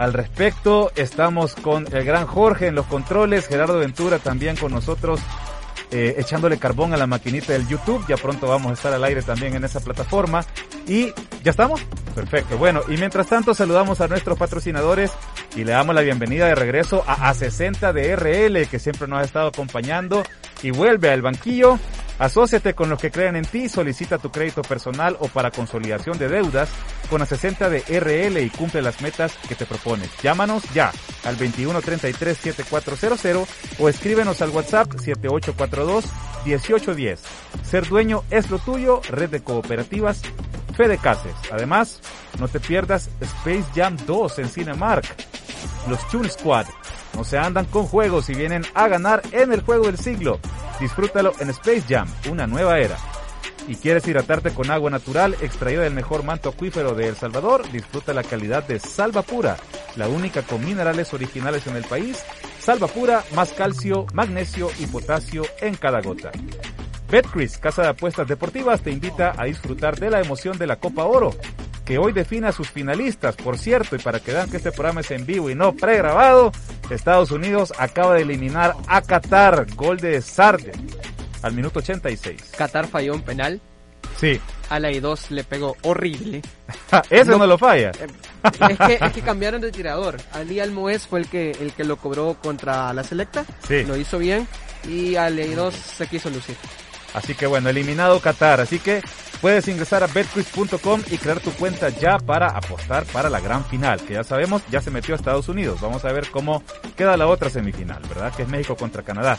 Al respecto, estamos con el gran Jorge en los controles, Gerardo Ventura también con nosotros, eh, echándole carbón a la maquinita del YouTube. Ya pronto vamos a estar al aire también en esa plataforma. Y ya estamos. Perfecto. Bueno, y mientras tanto saludamos a nuestros patrocinadores y le damos la bienvenida de regreso a A60 de RL, que siempre nos ha estado acompañando y vuelve al banquillo. Asociate con los que creen en ti, solicita tu crédito personal o para consolidación de deudas con A60 de RL y cumple las metas que te propones. Llámanos ya al 2133-7400 o escríbenos al WhatsApp 7842-1810. Ser dueño es lo tuyo, red de cooperativas Fede Cases. Además, no te pierdas Space Jam 2 en Cinemark. Los Toon Squad no se andan con juegos y vienen a ganar en el juego del siglo. Disfrútalo en Space Jam, una nueva era. ¿Y quieres hidratarte con agua natural extraída del mejor manto acuífero de El Salvador? Disfruta la calidad de Salva Pura, la única con minerales originales en el país. Salva Pura, más calcio, magnesio y potasio en cada gota. Betcris, casa de apuestas deportivas, te invita a disfrutar de la emoción de la Copa Oro, que hoy define a sus finalistas. Por cierto, y para que vean que este programa es en vivo y no pregrabado, Estados Unidos acaba de eliminar a Qatar, gol de Sarden, al minuto 86. Qatar falló un penal. Sí. A la I2 le pegó horrible. Eso no, lo falla. Es que, es que cambiaron de tirador. Ali Almoez fue el que, el que lo cobró contra la selecta. Sí. Lo hizo bien. Y a la I2 se quiso lucir. Así que bueno, eliminado Qatar. Así que puedes ingresar a betquiz.com y crear tu cuenta ya para apostar para la gran final, que ya sabemos, ya se metió a Estados Unidos. Vamos a ver cómo queda la otra semifinal, ¿verdad? Que es México contra Canadá.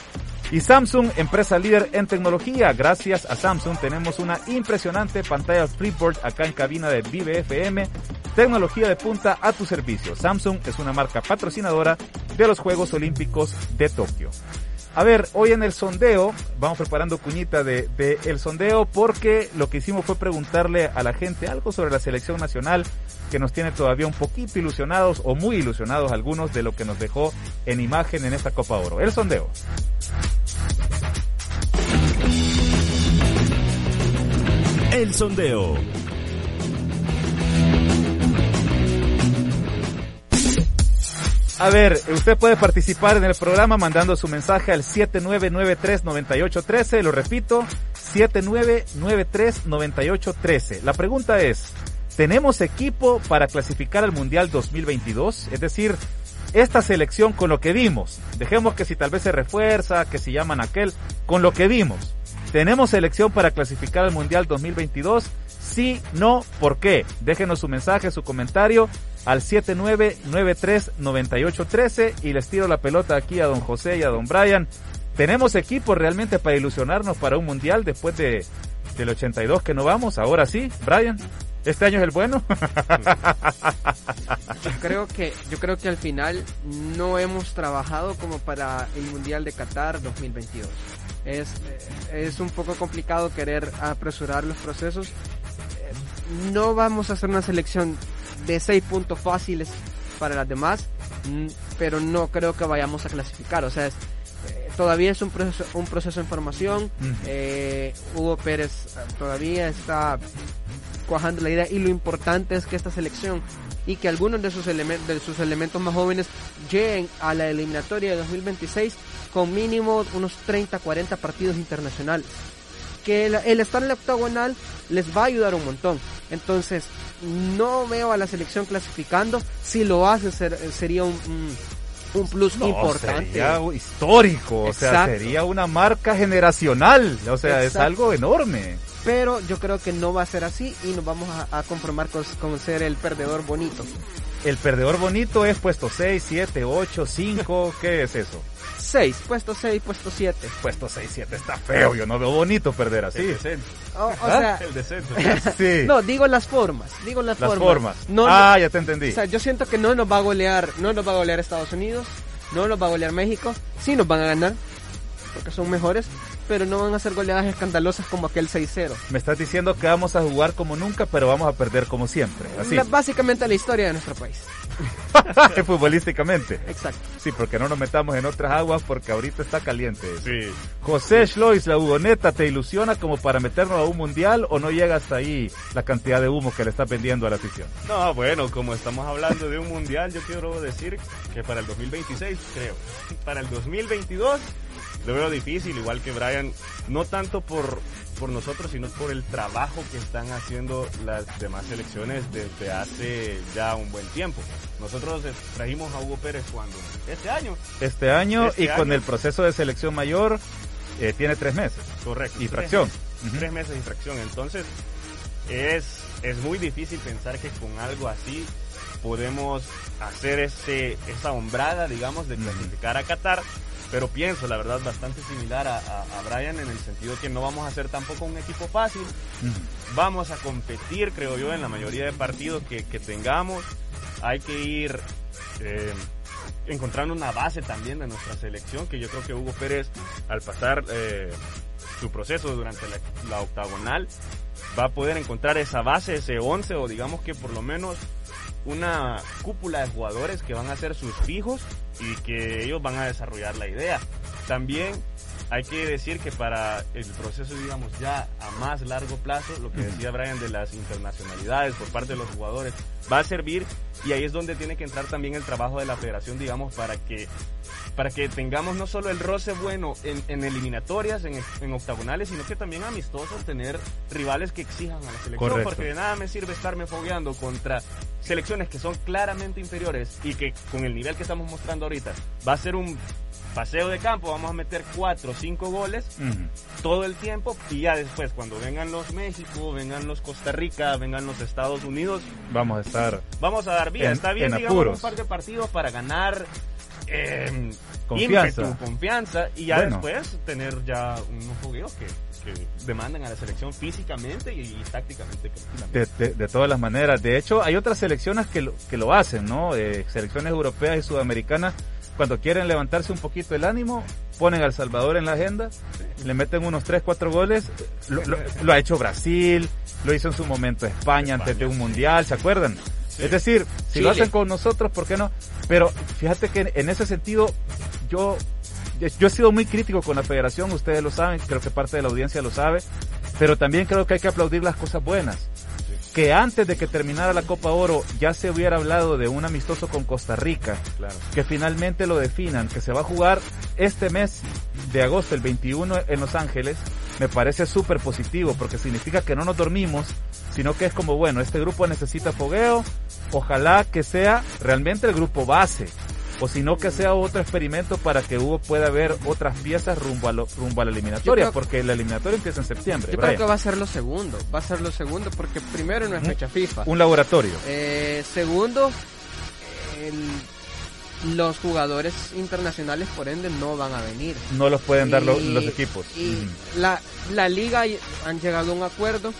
Y Samsung, empresa líder en tecnología. Gracias a Samsung tenemos una impresionante pantalla Freeport acá en cabina de Vive FM. Tecnología de punta a tu servicio. Samsung es una marca patrocinadora de los Juegos Olímpicos de Tokio. A ver, hoy en el sondeo, vamos preparando cuñita de, el sondeo porque lo que hicimos fue preguntarle a la gente algo sobre la selección nacional que nos tiene todavía un poquito ilusionados o muy ilusionados algunos de lo que nos dejó en imagen en esta Copa Oro. El sondeo. El sondeo. A ver, usted puede participar en el programa mandando su mensaje al 7993-9813, lo repito, 7993-9813. La pregunta es, ¿tenemos equipo para clasificar al Mundial 2022? Es decir, esta selección con lo que vimos, dejemos que si tal vez se refuerza, que si llaman aquel, con lo que vimos, ¿tenemos selección para clasificar al Mundial 2022? Sí, no, ¿por qué? Déjenos su mensaje, su comentario al 79939813 y les tiro la pelota aquí a don José y a don Brian. ¿Tenemos equipo realmente para ilusionarnos para un mundial después de del 82 que no vamos? Ahora sí, Brian. ¿Este año es el bueno? yo creo que yo creo que al final no hemos trabajado como para el Mundial de Qatar 2022. Es, es un poco complicado querer apresurar los procesos. No vamos a hacer una selección de seis puntos fáciles para las demás, pero no creo que vayamos a clasificar. O sea, es, eh, todavía es un proceso, un proceso de formación. Eh, Hugo Pérez todavía está cuajando la idea y lo importante es que esta selección y que algunos de sus, de sus elementos más jóvenes lleguen a la eliminatoria de 2026 con mínimo unos 30, 40 partidos internacionales. Que el, el estar en la octagonal les va a ayudar un montón. Entonces, no veo a la selección clasificando. Si lo hace, ser, sería un, un, plus no, importante. Sería histórico, Exacto. o sea, sería una marca generacional. O sea, Exacto. es algo enorme. Pero yo creo que no va a ser así y nos vamos a, a conformar con, con ser el perdedor bonito. El perdedor bonito es puesto 6, 7, 8, 5, ¿qué es eso? 6, puesto 6, puesto 7. Puesto 6-7 está feo, yo no veo bonito perder así. El descenso. O, o ¿Ah? sea, El descenso. Sí, no, digo las formas, digo las, las formas. formas. No, ah, ya te entendí. O sea, yo siento que no nos va a golear, no nos va a golear Estados Unidos, no nos va a golear México, sí nos van a ganar, porque son mejores, pero no van a ser goleadas escandalosas como aquel 6-0. Me estás diciendo que vamos a jugar como nunca, pero vamos a perder como siempre. Así, La- básicamente la historia de nuestro país. futbolísticamente. Exacto. Sí, porque no nos metamos en otras aguas porque ahorita está caliente. Sí. José Schlois, la hugoneta, ¿te ilusiona como para meternos a un mundial o no llega hasta ahí la cantidad de humo que le está vendiendo a la afición? No, bueno, como estamos hablando de un mundial, yo quiero decir que para el 2026, creo. Para el 2022, lo veo difícil, igual que Brian, no tanto por, por nosotros, sino por el trabajo que están haciendo las demás selecciones desde hace ya un buen tiempo. Nosotros trajimos a Hugo Pérez cuando este año, Este año Este y con año. el proceso de selección mayor eh, tiene tres meses correcto. y tres fracción. tres meses de infracción. Entonces, es, es muy difícil pensar que con algo así podemos hacer ese, esa hombrada, digamos, de clasificar a Qatar. Pero pienso, la verdad, bastante similar a, a, a Brian en el sentido que no vamos a ser tampoco un equipo fácil. Vamos a competir, creo yo, en la mayoría de partidos que, que tengamos. Hay que ir eh, encontrando una base también de nuestra selección, que yo creo que Hugo Pérez, al pasar eh, su proceso durante la, la octagonal, va a poder encontrar esa base, ese 11, o digamos que por lo menos una cúpula de jugadores que van a ser sus fijos y que ellos van a desarrollar la idea. También hay que decir que para el proceso, digamos, ya a más largo plazo, lo que decía Brian de las internacionalidades por parte de los jugadores, va a servir y ahí es donde tiene que entrar también el trabajo de la federación, digamos, para que para que tengamos no solo el roce bueno en, en eliminatorias, en, en octagonales, sino que también amistosos, tener rivales que exijan a la selección, Correcto. porque de nada me sirve estarme fogueando contra selecciones que son claramente inferiores y que con el nivel que estamos mostrando ahorita va a ser un paseo de campo, vamos a meter cuatro o cinco goles Ujú. todo el tiempo y ya después cuando vengan los México, vengan los Costa Rica, vengan los Estados Unidos, Vamos a estar vamos a dar vía. En- Está bien, en digamos, apuros. un par de partidos para ganar eh, Confianza. ímpetu, confianza y ya Bueno. después tener ya unos fogueos que, que demandan a la selección físicamente y, y tácticamente. de- de todas las maneras. De hecho, hay otras selecciones que lo, que lo hacen, ¿no? Eh, selecciones europeas y sudamericanas, cuando quieren levantarse un poquito el ánimo, ponen a El Salvador en la agenda, le meten unos 3, 4 goles. Lo, lo- lo ha hecho Brasil, lo hizo en su momento España, antes de un mundial, ¿se acuerdan? Es decir, si lo hacen con nosotros, ¿por qué no? Pero fíjate que en ese sentido, yo, yo he sido muy crítico con la federación, ustedes lo saben, creo que parte de la audiencia lo sabe, pero también creo que hay que aplaudir las cosas buenas. Que antes de que terminara la Copa Oro ya se hubiera hablado de un amistoso con Costa Rica, Claro. que finalmente lo definan, que se va a jugar este mes de agosto, el 21 en Los Ángeles, me parece súper positivo porque significa que no nos dormimos, sino que es como, bueno, este grupo necesita fogueo, ojalá que sea realmente el grupo base, o si no que sea otro experimento para que Hugo pueda ver otras piezas rumbo a, lo- rumbo a la eliminatoria, creo- porque la eliminatoria empieza en septiembre. Yo Brian. creo que va a ser lo segundo, va a ser lo segundo porque primero no es fecha FIFA. Un laboratorio. Eh, segundo, el- los jugadores internacionales por ende no van a venir. No los pueden dar lo- los equipos. Y la, la liga han llegado a un acuerdo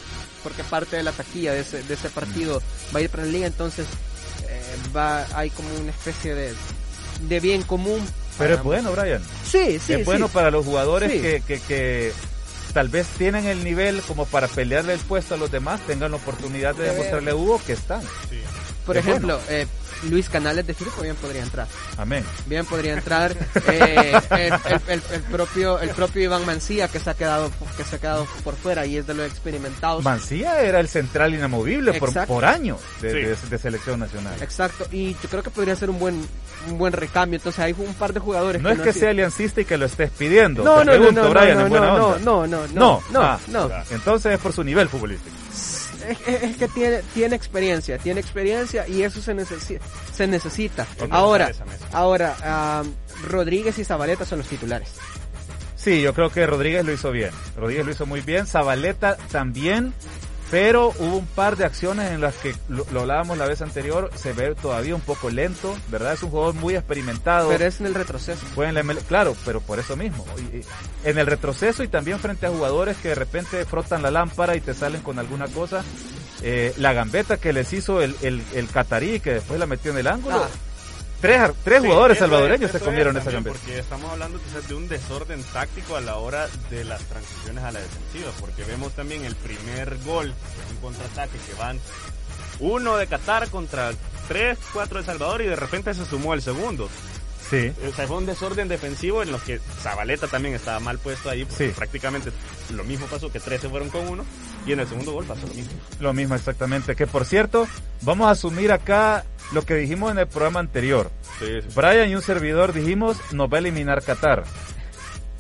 porque parte de la taquilla de ese, de ese partido va a ir para la liga, entonces eh, va hay como una especie de, de bien común. Pero es bueno, Brian. Sí, sí, es bueno sí. para los jugadores Sí. que, que, que tal vez tienen el nivel como para pelearle el puesto a los demás, tengan la oportunidad de demostrarle a Hugo que están. Sí. Por es ejemplo, eh, Luis Canales de Firpo bien podría entrar. Amén. Bien podría entrar eh, el, el- el- el propio el propio Iván Mancía que se ha quedado que se ha quedado por fuera y es de los experimentados. Mancía era el central inamovible por, años de, Sí. de- de selección nacional. Exacto, y yo creo que podría ser un buen un buen recambio. Entonces hay un par de jugadores No es no que sea aliancista y que lo estés pidiendo. No, Te no, no, pregunto, no, Brian, no, en buena no, no, no, no, no, No. no, Ah, no. Entonces es por su nivel futbolístico. Es- es que tiene, tiene experiencia, tiene experiencia y eso se, necesi- se necesita. Ahora, ahora, Rodríguez y Zabaleta son los titulares. Sí, yo creo que Rodríguez lo hizo bien. Rodríguez lo hizo muy bien. Zabaleta también. Pero hubo un par de acciones en las que lo, lo, hablábamos la vez anterior, se ve todavía un poco lento, ¿verdad? Es un jugador muy experimentado. Pero es en el retroceso. Fue en claro, pero por eso mismo. En el retroceso y también frente a jugadores que de repente frotan la lámpara y te salen con alguna cosa. Eh, la gambeta que les hizo el, el, el catarí que después la metió en el ángulo. Ah Tres, tres jugadores salvadoreños se comieron esa gambeta. Porque estamos hablando quizás de un desorden táctico a la hora de las transiciones a la defensiva, porque vemos también el primer gol, un contraataque que van uno de Qatar contra tres, cuatro de Salvador y de repente se sumó el segundo. Sí. O sea, fue un desorden defensivo en los que Zabaleta también estaba mal puesto ahí, porque sí. prácticamente lo mismo pasó que tres se fueron con uno y en el segundo gol pasó lo mismo. Lo mismo exactamente, que por cierto, vamos a asumir acá lo que dijimos en el programa anterior. Sí, sí. Brian y un servidor dijimos, nos va a eliminar Qatar.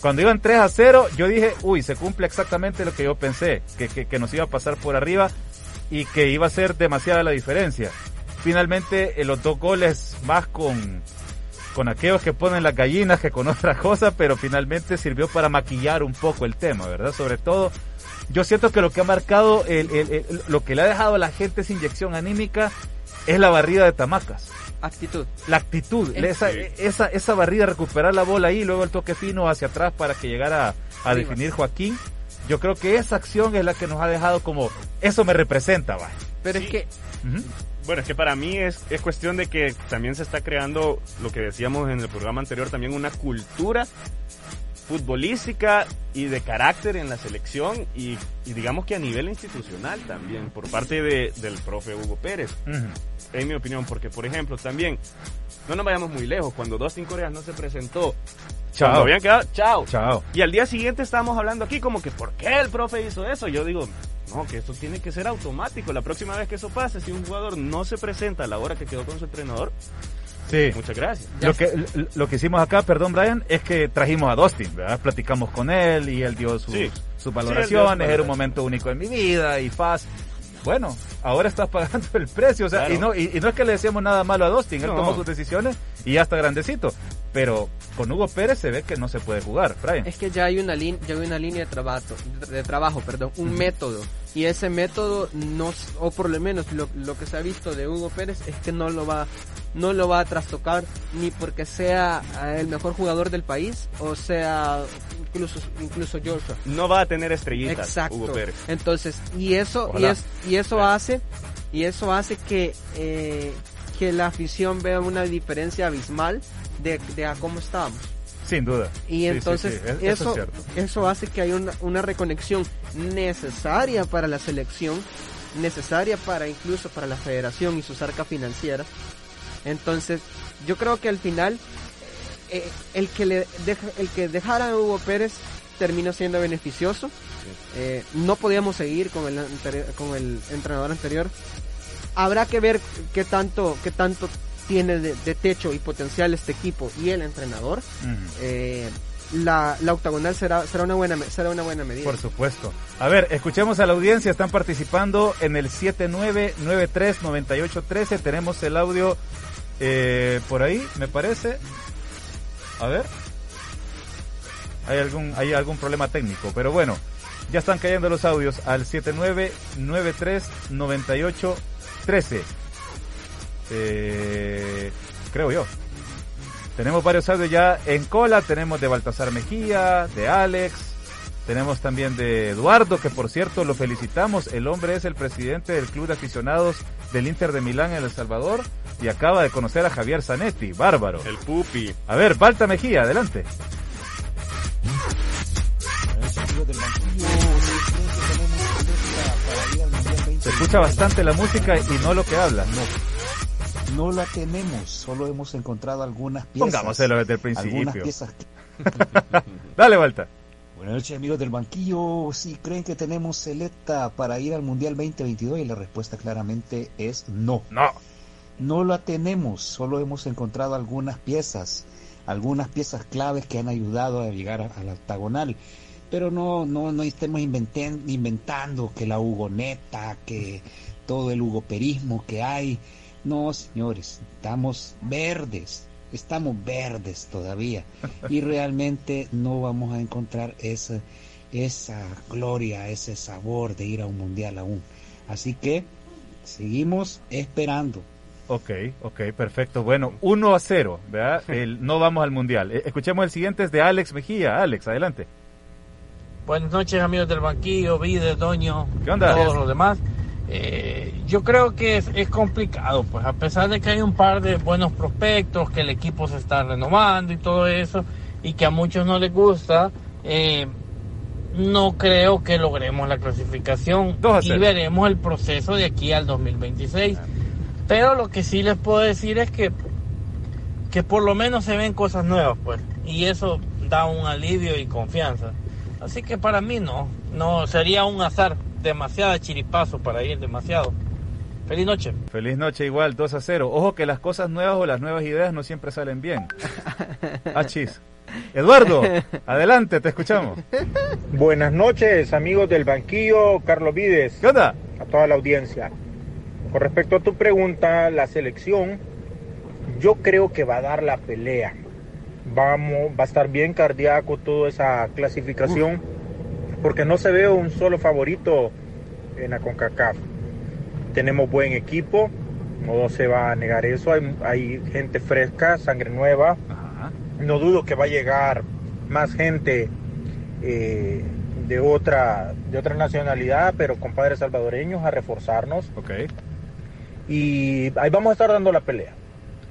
Cuando iban 3 a 0, yo dije, uy, se cumple exactamente lo que yo pensé, que, que, que nos iba a pasar por arriba y que iba a ser demasiada la diferencia. Finalmente, los dos goles más con, con aquellos que ponen las gallinas que con otra cosa, pero finalmente sirvió para maquillar un poco el tema, ¿verdad? Sobre todo, yo siento que lo que ha marcado, el, el, el, lo que le ha dejado a la gente esa inyección anímica es la barrida de Tamacas. Actitud. La actitud, esa, esa, esa barrida, recuperar la bola ahí, luego el toque fino hacia atrás para que llegara a definir Joaquín. Yo creo que esa acción es la que nos ha dejado como, eso me representa, va. Pero sí. es que... Uh -huh. Bueno, es que para mí es, es cuestión de que también se está creando lo que decíamos en el programa anterior, también una cultura futbolística y de carácter en la selección y, y, digamos que a nivel institucional también por parte de, del profe Hugo Pérez, uh -huh. en mi opinión, porque por ejemplo también, no nos vayamos muy lejos, cuando Dustin Coreas no se presentó, chao. habían quedado, chao. chao, y al día siguiente estábamos hablando aquí como que ¿por qué el profe hizo eso? Yo digo, no, que esto tiene que ser automático, la próxima vez que eso pase, si un jugador no se presenta a la hora que quedó con su entrenador, Sí. Muchas gracias. Lo que, lo que hicimos acá, perdón Brian, es que trajimos a Dustin, ¿verdad? Platicamos con él y él dio sus, sí. sus valoraciones, sí, era un momento único en mi vida y faz. Bueno, ahora estás pagando el precio, o sea, Claro. y, no, y, y no es que le decíamos nada malo a Dustin, él tomó sus decisiones y ya está grandecito. Pero con Hugo Pérez se ve que no se puede jugar, Brian. Es que ya hay una, lin- ya hay una línea de trabajo, de trabajo, perdón, un método. Y ese método no, o por lo menos lo, lo que se ha visto de Hugo Pérez es que no lo va, no lo va a trastocar ni porque sea eh, el mejor jugador del país o sea incluso, incluso Joshua. No va a tener estrellitas Exacto. Hugo Pérez. Entonces, y eso, y, es, y eso hace, y eso hace que, eh, que la afición vea una diferencia abismal de, de a cómo estábamos. Sin duda. Y Sí, entonces sí, es- eso, eso es cierto. eso hace que haya una, una reconexión necesaria para la selección, necesaria para incluso para la federación y sus arcas financieras. Entonces, yo creo que al final eh, el que le deja, el que dejara a Hugo Pérez terminó siendo beneficioso. Eh, no podíamos seguir con el con el entrenador anterior. Habrá que ver qué tanto qué tanto tiene de, de techo y potencial este equipo y el entrenador. Eh, la, la octagonal será será una buena será una buena medida. Por supuesto. A ver, escuchemos a la audiencia, están participando en el 79939813, tenemos el audio eh, por ahí, me parece. A ver. Hay algún, hay algún problema técnico, pero bueno, ya están cayendo los audios al 79939813. Eh, creo yo. Tenemos varios audios ya en cola, tenemos de Baltasar Mejía, de Alex, tenemos también de Eduardo, que por cierto lo felicitamos, el hombre es el presidente del club de aficionados del Inter de Milán en El Salvador y acaba de conocer a Javier Zanetti, bárbaro. El Pupi. A ver, Balta Mejía, adelante. Se escucha bastante la música y no lo que habla. No, no la tenemos, solo hemos encontrado algunas piezas. Pongámoselo desde el Algunas principio. piezas. Dale, Balta. Buenas noches amigos del banquillo. Si creen que tenemos selecta para ir al Mundial 2022 y la respuesta claramente es no. No. No la tenemos, solo hemos encontrado algunas piezas, algunas piezas claves que han ayudado a llegar a, a la octagonal. Pero no, no, no estemos inventen- inventando que la hugoneta, que todo el hugoperismo que hay. No, señores, estamos verdes, estamos verdes todavía. Y realmente no vamos a encontrar esa, esa gloria, ese sabor de ir a un mundial aún. Así que seguimos esperando. Ok, ok, perfecto. Bueno, 1 a 0, ¿verdad? El, no vamos al mundial. Eh, escuchemos el siguiente, es de Alex Mejía. Alex, adelante. Buenas noches, amigos del banquillo, Vide, Doño, ¿Qué onda? todos los demás. Eh, yo creo que es, es complicado, pues a pesar de que hay un par de buenos prospectos, que el equipo se está renovando y todo eso, y que a muchos no les gusta, eh, no creo que logremos la clasificación y veremos el proceso de aquí al 2026. Pero lo que sí les puedo decir es que, que por lo menos se ven cosas nuevas, pues, y eso da un alivio y confianza. Así que para mí no, no sería un azar, demasiado chiripazo para ir, demasiado. Feliz noche. Feliz noche igual, 2 a 0. Ojo que las cosas nuevas o las nuevas ideas no siempre salen bien. Achis. Eduardo, adelante, te escuchamos. Buenas noches, amigos del banquillo, Carlos Vides, ¿Qué onda? a toda la audiencia. Con respecto a tu pregunta, la selección, yo creo que va a dar la pelea. Vamos, va a estar bien cardíaco toda esa clasificación, porque no se ve un solo favorito en la CONCACAF. Tenemos buen equipo, no se va a negar eso, hay, hay gente fresca, sangre nueva, Ajá. no dudo que va a llegar más gente eh, de otra de otra nacionalidad, pero con padres salvadoreños a reforzarnos y ahí vamos a estar dando la pelea.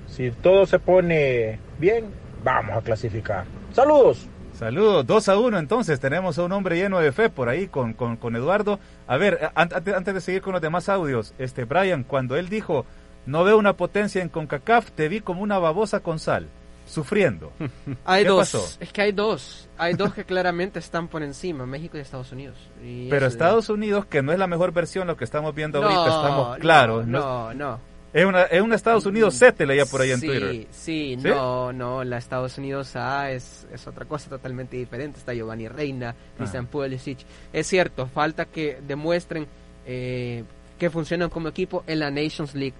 Si todo se pone bien, vamos a clasificar. Saludos. Saludos, 2 a 1 entonces, tenemos a un hombre lleno de fe por ahí con, con, con Eduardo. A ver, eh, an- antes, antes de seguir con los demás audios, este Brian, cuando él dijo, no veo una potencia en CONCACAF, te vi como una babosa con sal, sufriendo. Hay ¿Qué dos. pasó? Es que hay dos. Hay dos que claramente están por encima, México y Estados Unidos. Y Pero Estados Unidos, que no es la mejor versión, lo que estamos viendo No, ahorita, estamos claros. ¿no? no, no. Es, una, es un Estados Unidos C, te leía por ahí en sí, Twitter. Sí, ¿Sí? no, no, la Estados Unidos A es, es otra cosa totalmente diferente. Está Giovanni Reina, Christian Pulisic. Es cierto, falta que demuestren eh, que funcionan como equipo en la Nations League.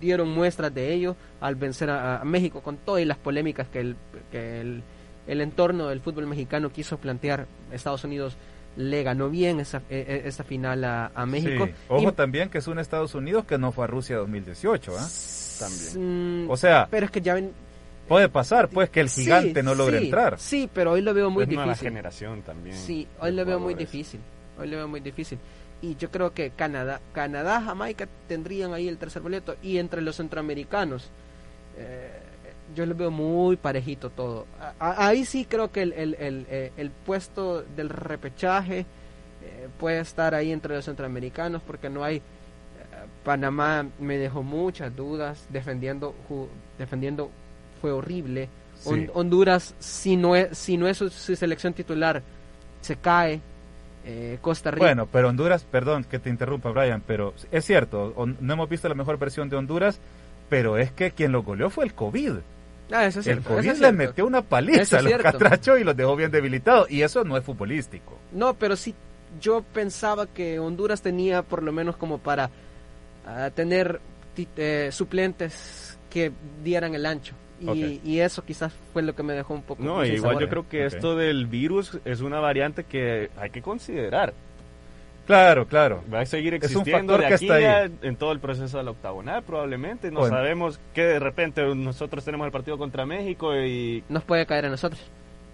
Dieron muestras de ello al vencer a, a México con todas las polémicas que el, que el, el entorno del fútbol mexicano quiso plantear. Estados Unidos le ganó bien esa, eh, eh, esa final a, a México. Sí. Ojo Y- también que es un Estados Unidos que no fue a Rusia 2018. ¿ah? Mm, O sea, pero es que ya ven, puede pasar pues que el Sí, gigante no logre sí, entrar. Sí, pero hoy lo veo muy es nueva difícil. generación también. Sí, hoy lo veo muy difícil. Hoy lo veo muy difícil. Y yo creo que Canadá, Canadá, Jamaica tendrían ahí el tercer boleto. Y entre los centroamericanos, eh, yo lo veo muy parejito todo. A- ahí sí creo que el, el, el, eh, el puesto del repechaje eh, puede estar ahí entre los centroamericanos porque no hay... eh, Panamá me dejó muchas dudas defendiendo, ju- defendiendo fue horrible. Hon-. Honduras, si no es, si no es su, su selección titular, se cae. Eh, Costa Rica. Bueno, pero Honduras, perdón que te interrumpa Brian, pero es cierto, on- no hemos visto la mejor versión de Honduras, pero es que quien lo goleó fue el COVID. Ah, eso es el cierto, COVID eso es le cierto. metió una Eso paliza a los catrachos y los dejó bien debilitados, y eso no es futbolístico. No, pero sí, yo pensaba que Honduras tenía por lo menos como para ah, tener eh, suplentes que dieran el ancho. Y, eso quizás fue lo que me dejó un poco. No, igual sabor. yo creo que esto del virus es una variante que hay que considerar. Claro, claro. Va a seguir Es un existiendo factor de que aquí está ahí. a- en todo el proceso de la octagonal probablemente. No Bueno. sabemos que de repente nosotros tenemos el partido contra México y Nos puede caer a nosotros.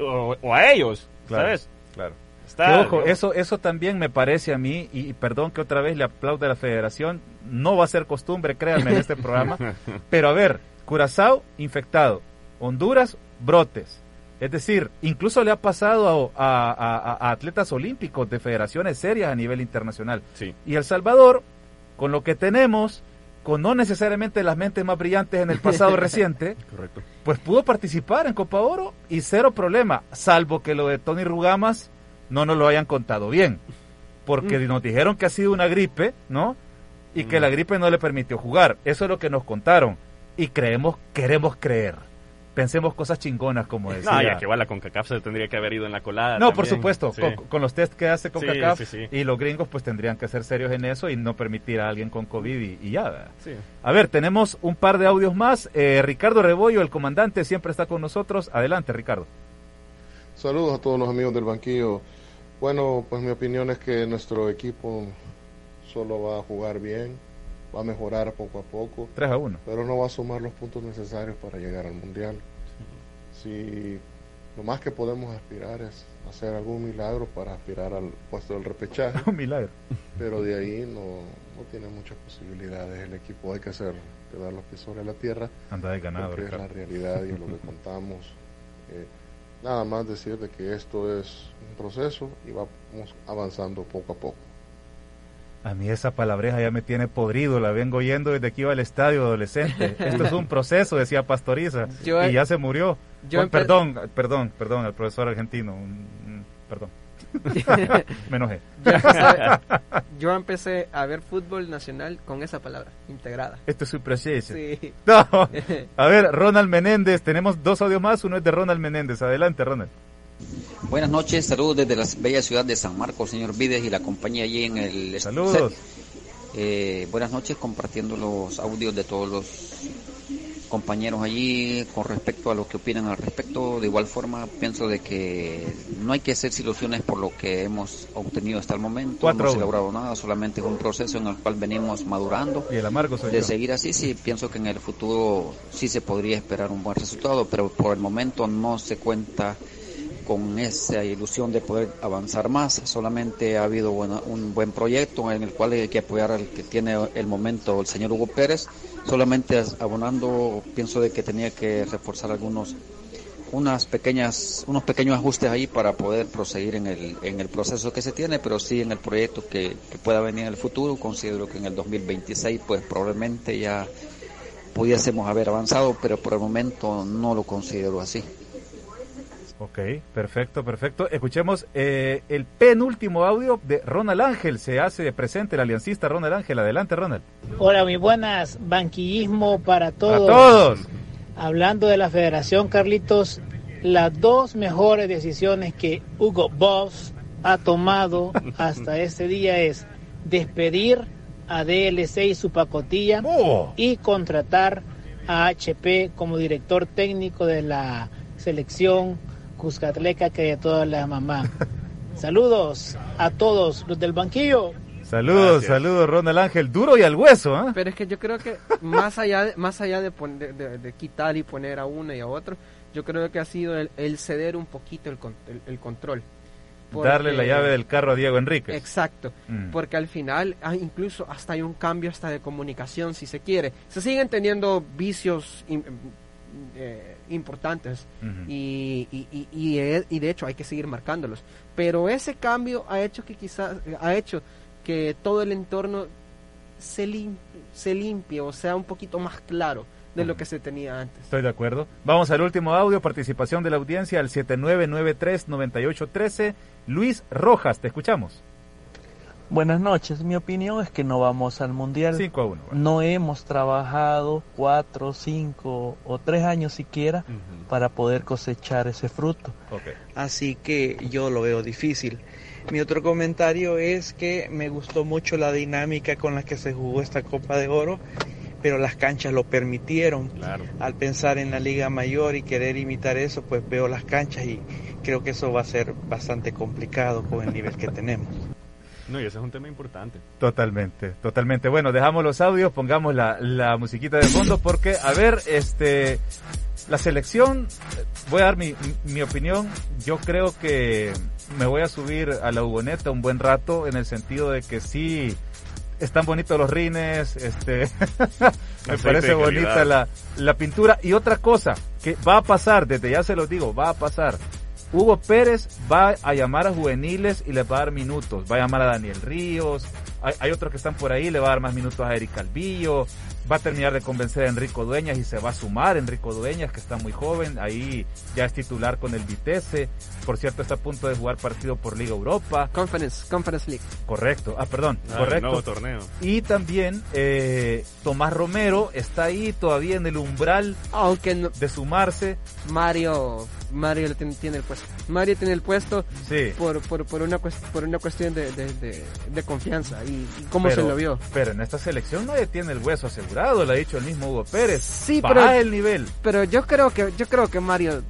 o, o a ellos, Claro. ¿sabes? Claro. Está, ojo, ¿no? eso, eso también me parece a mí, y, y perdón que otra vez le aplaude a la federación, no va a ser costumbre, créanme, en este programa, pero a ver, Curazao, infectado, Honduras, brotes. Es decir, incluso le ha pasado a, a- a- a atletas olímpicos de federaciones serias a nivel internacional. Sí. Y El Salvador, con lo que tenemos, con no necesariamente las mentes más brillantes en el pasado reciente, Correcto. pues pudo participar en Copa Oro y cero problema, salvo que lo de Tony Rugamas no nos lo hayan contado bien, porque nos dijeron que ha sido una gripe, ¿no? Y que Mm. la gripe no le permitió jugar. Eso es lo que nos contaron y creemos, queremos creer. Pensemos cosas chingonas como decía. No, ya que igual la CONCACAF se tendría que haber ido en la colada. No, por supuesto, Sí. con, con los test que hace con Sí, CACAF sí, sí. y los gringos pues tendrían que ser serios en eso y no permitir a alguien con COVID y, y ya. A ver, tenemos un par de audios más. Eh, Ricardo Rebollo, el comandante, siempre está con nosotros. Adelante, Ricardo. Saludos a todos los amigos del banquillo. Bueno, pues mi opinión es que nuestro equipo solo va a jugar bien, va a mejorar poco a poco. 3 a 1. Pero no va a sumar los puntos necesarios para llegar al Mundial. Si lo más que podemos aspirar es hacer algún milagro para aspirar al puesto del repechaje. Un milagro. Pero de ahí no, no tiene muchas posibilidades. El equipo hay que hacer, quedar los pies sobre la tierra. Anda de ganado. Porque es la realidad y lo que contamos. Eh, nada más decir de que esto es un proceso y vamos avanzando poco a poco. A mí esa palabreja ya me tiene podrido, la vengo oyendo desde que iba al estadio adolescente. Esto es un proceso, decía Pastoriza, Yo- y ya se murió. yo Oh, perdón, perdón, perdón, el profesor argentino, perdón. me enojé. Yo empecé, a- yo empecé a ver fútbol nacional con esa palabra, integrada. Esto es un proceso. Sí. No. A ver, Ronald Menéndez, tenemos dos audios más, uno es de Ronald Menéndez. Adelante, Ronald. Buenas noches, saludos desde la bella ciudad de San Marcos, señor Vides y la compañía allí en el Saludos. Eh, buenas noches, compartiendo los audios de todos los compañeros allí con respecto a lo que opinan al respecto. De igual forma, pienso de que no hay que hacerse ilusiones por lo que hemos obtenido hasta el momento. Cuatro no uno. logrado nada, solamente es un proceso en el cual venimos madurando. Y el amargo soy De yo. seguir así, sí, pienso que en el futuro sí se podría esperar un buen resultado, pero por el momento no se cuenta con esa ilusión de poder avanzar más. Solamente ha habido un buen proyecto en el cual hay que apoyar al que tiene el momento el señor Hugo Pérez. Solamente abonando, pienso de que tenía que reforzar algunos unas pequeñas unos pequeños ajustes ahí para poder proseguir en el en el proceso que se tiene pero sí en el proyecto que, que pueda venir en el futuro considero que en el 2026 pues probablemente ya pudiésemos haber avanzado pero por el momento no lo considero así Ok, perfecto, perfecto. Escuchemos eh, el penúltimo audio de Ronald Ángel. Se hace presente el aliancista Ronald Ángel. Adelante, Ronald. Hola, muy buenas. Banquillismo para Para todos. todos. Hablando de la federación, Carlitos, las dos mejores decisiones que Hugo Boss ha tomado hasta este día es despedir a DLC y su pacotilla Oh. y contratar a HP como director técnico de la selección Cuscatleca que de toda la mamá. Saludos a todos los del banquillo. Saludos, saludos, Ronald Ángel. Duro y al hueso, ¿ah? Pero es que yo creo que más allá de, más allá de, pon- de, de- de quitar y poner a uno y a otro, yo creo que ha sido el, el ceder un poquito el, con- el, el control. Darle la llave del carro a Diego Enríquez. Exacto, Mm. porque al final ah, incluso hasta hay un cambio hasta de comunicación si se quiere. Se siguen teniendo vicios eh, importantes y, y, y, y, y de hecho hay que seguir marcándolos. Pero ese cambio ha hecho que quizás ha hecho que todo el entorno se, lim- se limpie o sea un poquito más claro de lo que se tenía antes. Estoy de acuerdo. Vamos al último audio, participación de la audiencia al 7993-9813. Luis Rojas, te escuchamos. Buenas noches, mi opinión es que no vamos al mundial. 5 a 1. No hemos trabajado cuatro, cinco o tres años siquiera para poder cosechar ese fruto. Así que yo lo veo difícil. Mi otro comentario es que me gustó mucho la dinámica con la que se jugó esta Copa de Oro, pero las canchas lo permitieron. Al pensar en la Liga Mayor y querer imitar eso, pues veo las canchas y creo que eso va a ser bastante complicado con el nivel que tenemos. No, y ese es un tema importante. Totalmente, totalmente. Bueno, dejamos los audios, pongamos la, la musiquita de fondo porque, a ver, este, la selección, voy a dar mi, mi opinión, yo creo que me voy a subir a la Hugoneta un buen rato en el sentido de que sí, están bonitos los rines, este, me parece bonita la, la pintura. Y otra cosa que va a pasar, desde ya se los digo, va a pasar. Hugo Pérez va a llamar a juveniles y les va a dar minutos. Va a llamar a Daniel Ríos. Hay, otros que están por ahí, le va a dar más minutos a Eric Calvillo. Va a terminar de convencer a Enrico Dueñas y se va a sumar Enrico Dueñas, que está muy joven. Ahí ya es titular con el Vitesse. Por cierto, está a punto de jugar partido por Liga Europa. Conference, Conference League. Correcto. Ah, perdón. Ah, correcto. nuevo torneo. Y también eh, Tomás Romero está ahí todavía en el umbral Aunque de sumarse. Mario Mario tiene, tiene el puesto. Mario tiene el puesto Sí. por, por, por, una, cuest- por una cuestión de, de, de- de confianza y, y cómo Pero- se lo vio. Pero en esta selección nadie tiene el hueso asegurado, lo ha dicho el mismo Hugo Pérez. Sí, Baja pero el nivel. Pero yo creo que yo creo que Mario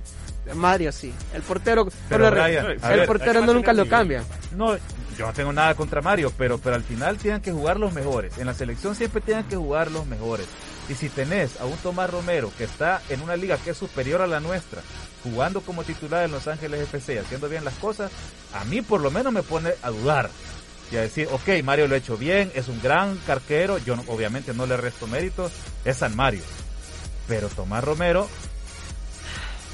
Mario sí. El portero, pero el portero no nunca lo cambia. No, yo no tengo nada contra Mario, pero, pero al final tienen que jugar los mejores. En la selección siempre tienen que jugar los mejores. Y si tenés a un Tomás Romero que está en una liga que es superior a la nuestra, jugando como titular en Los Ángeles FC, haciendo bien las cosas, a mí por lo menos me pone a dudar y a decir, ok, Mario lo ha hecho bien, es un gran carquero, yo obviamente no le resto méritos, es San Mario. Pero Tomás Romero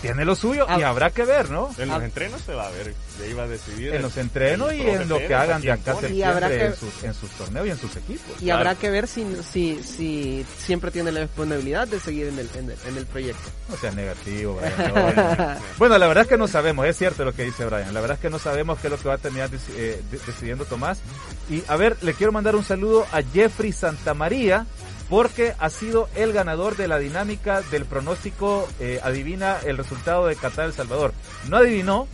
tiene lo suyo y ah. habrá que ver, ¿no? En los ah. entrenos se va a ver, ya iba a decidir. En los entrenos y en lo que hagan de acá a septiembre en, sus, en sus torneos y en sus equipos. Y habrá que ver si, si, si siempre tiene la disponibilidad de seguir en el, en el, proyecto. No sea negativo, Brian. bueno, la verdad es que no sabemos, es cierto lo que dice Brian, la verdad es que no sabemos qué es lo que va a terminar eh, decidiendo Tomás. Y a ver, le quiero mandar un saludo a Jeffrey Santamaría, porque ha sido el ganador de la dinámica del pronóstico eh, adivina el resultado de Qatar El Salvador. No adivinó,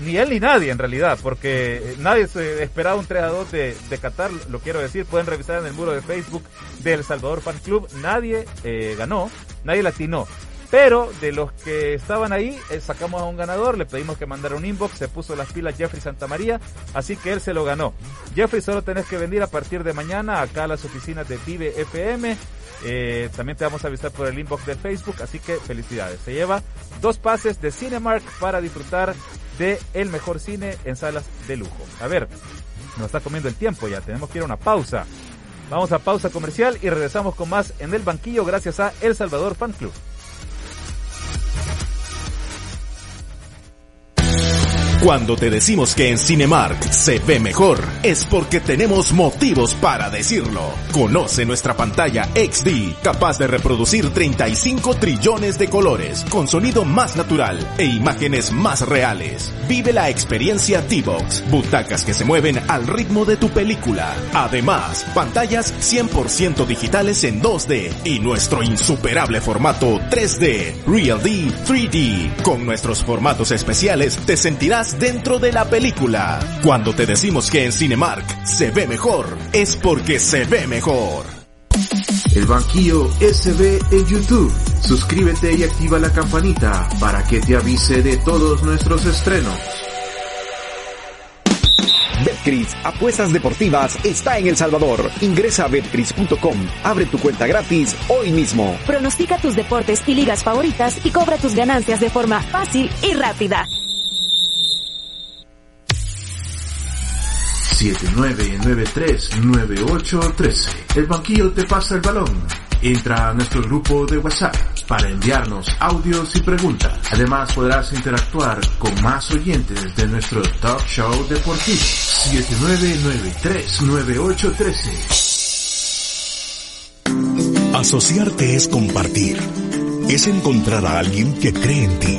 ni él ni nadie en realidad, porque eh, nadie se esperaba un 3 a 2 de, de, Qatar, lo quiero decir, pueden revisar en el muro de Facebook del Salvador Fan Club, nadie eh, ganó, nadie latinó. Pero de los que estaban ahí, eh, sacamos a un ganador, le pedimos que mandara un inbox, se puso las pilas Jeffrey Santamaría, así que él se lo ganó. Jeffrey, solo tenés que venir a partir de mañana acá a las oficinas de Vive FM. Eh, también te vamos a avisar por el inbox de Facebook, así que felicidades. Se lleva dos pases de Cinemark para disfrutar de el mejor cine en salas de lujo. A ver, nos está comiendo el tiempo ya, tenemos que ir a una pausa. Vamos a pausa comercial y regresamos con más en el banquillo gracias a El Salvador Fan Club. Cuando te decimos que en Cinemark se ve mejor, es porque tenemos motivos para decirlo. Conoce nuestra pantalla XD, capaz de reproducir 35 trillones de colores, con sonido más natural e imágenes más reales. Vive la experiencia T-Box, butacas que se mueven al ritmo de tu película. Además, pantallas 100% digitales en 2D y nuestro insuperable formato 3D, Real D 3D. Con nuestros formatos especiales te sentirás dentro de la película. Cuando te decimos que en Cinemark se ve mejor, es porque se ve mejor. El banquillo SB en YouTube. Suscríbete y activa la campanita para que te avise de todos nuestros estrenos. Betcris, apuestas deportivas, está en El Salvador. Ingresa a betcris.com, abre tu cuenta gratis hoy mismo. Pronostica tus deportes y ligas favoritas y cobra tus ganancias de forma fácil y rápida. 79939813. El banquillo te pasa el balón. Entra a nuestro grupo de WhatsApp para enviarnos audios y preguntas. Además podrás interactuar con más oyentes de nuestro talk show deportivo. 79939813. Asociarte es compartir. Es encontrar a alguien que cree en ti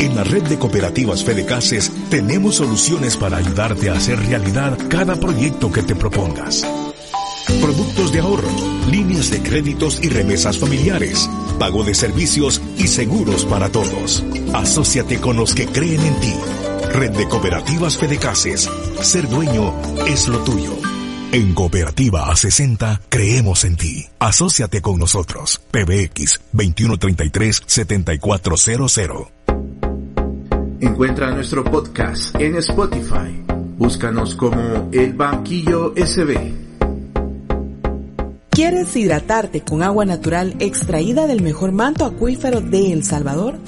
en la red de cooperativas Fedecases tenemos soluciones para ayudarte a hacer realidad cada proyecto que te propongas. Productos de ahorro, líneas de créditos y remesas familiares, pago de servicios y seguros para todos. Asociate con los que creen en ti. Red de Cooperativas Fedecases. Ser dueño es lo tuyo. En Cooperativa A60 creemos en ti. Asociate con nosotros. PBX 2133 7400. Encuentra nuestro podcast en Spotify. Búscanos como El Banquillo SB. ¿Quieres hidratarte con agua natural extraída del mejor manto acuífero de El Salvador?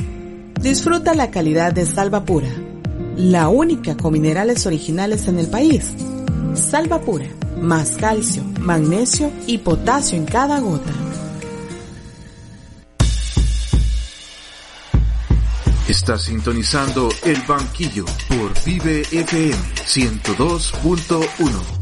Disfruta la calidad de Salva Pura, la única con minerales originales en el país. Salva Pura, más calcio, magnesio y potasio en cada gota. Está sintonizando El Banquillo por Vive FM 102.1.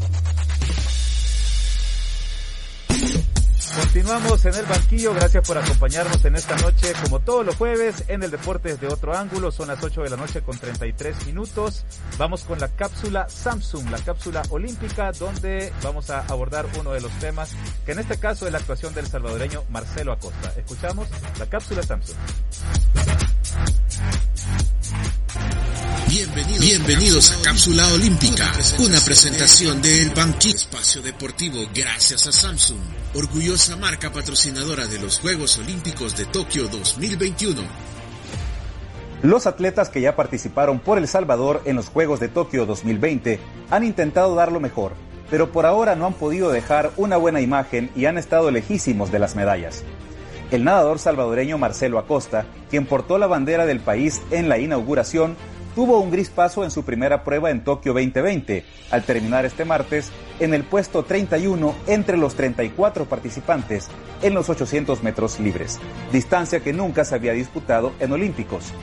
Continuamos en el banquillo, gracias por acompañarnos en esta noche, como todos los jueves, en el Deportes de Otro Ángulo, son las 8 de la noche con 33 minutos. Vamos con la cápsula Samsung, la cápsula olímpica, donde vamos a abordar uno de los temas, que en este caso es la actuación del salvadoreño Marcelo Acosta. Escuchamos la cápsula Samsung. Bienvenidos, a Cápsula Olímpica, una presentación del Banquillo Espacio Deportivo gracias a Samsung, orgullosa marca patrocinadora de los Juegos Olímpicos de Tokio 2021. Los atletas que ya participaron por El Salvador en los Juegos de Tokio 2020 han intentado dar lo mejor, pero por ahora no han podido dejar una buena imagen y han estado lejísimos de las medallas. El nadador salvadoreño Marcelo Acosta, quien portó la bandera del país en la inauguración, tuvo un gris paso en su primera prueba en Tokio 2020, al terminar este martes en el puesto 31 entre los 34 participantes en los 800 metros libres, distancia que nunca se había disputado en Olímpicos.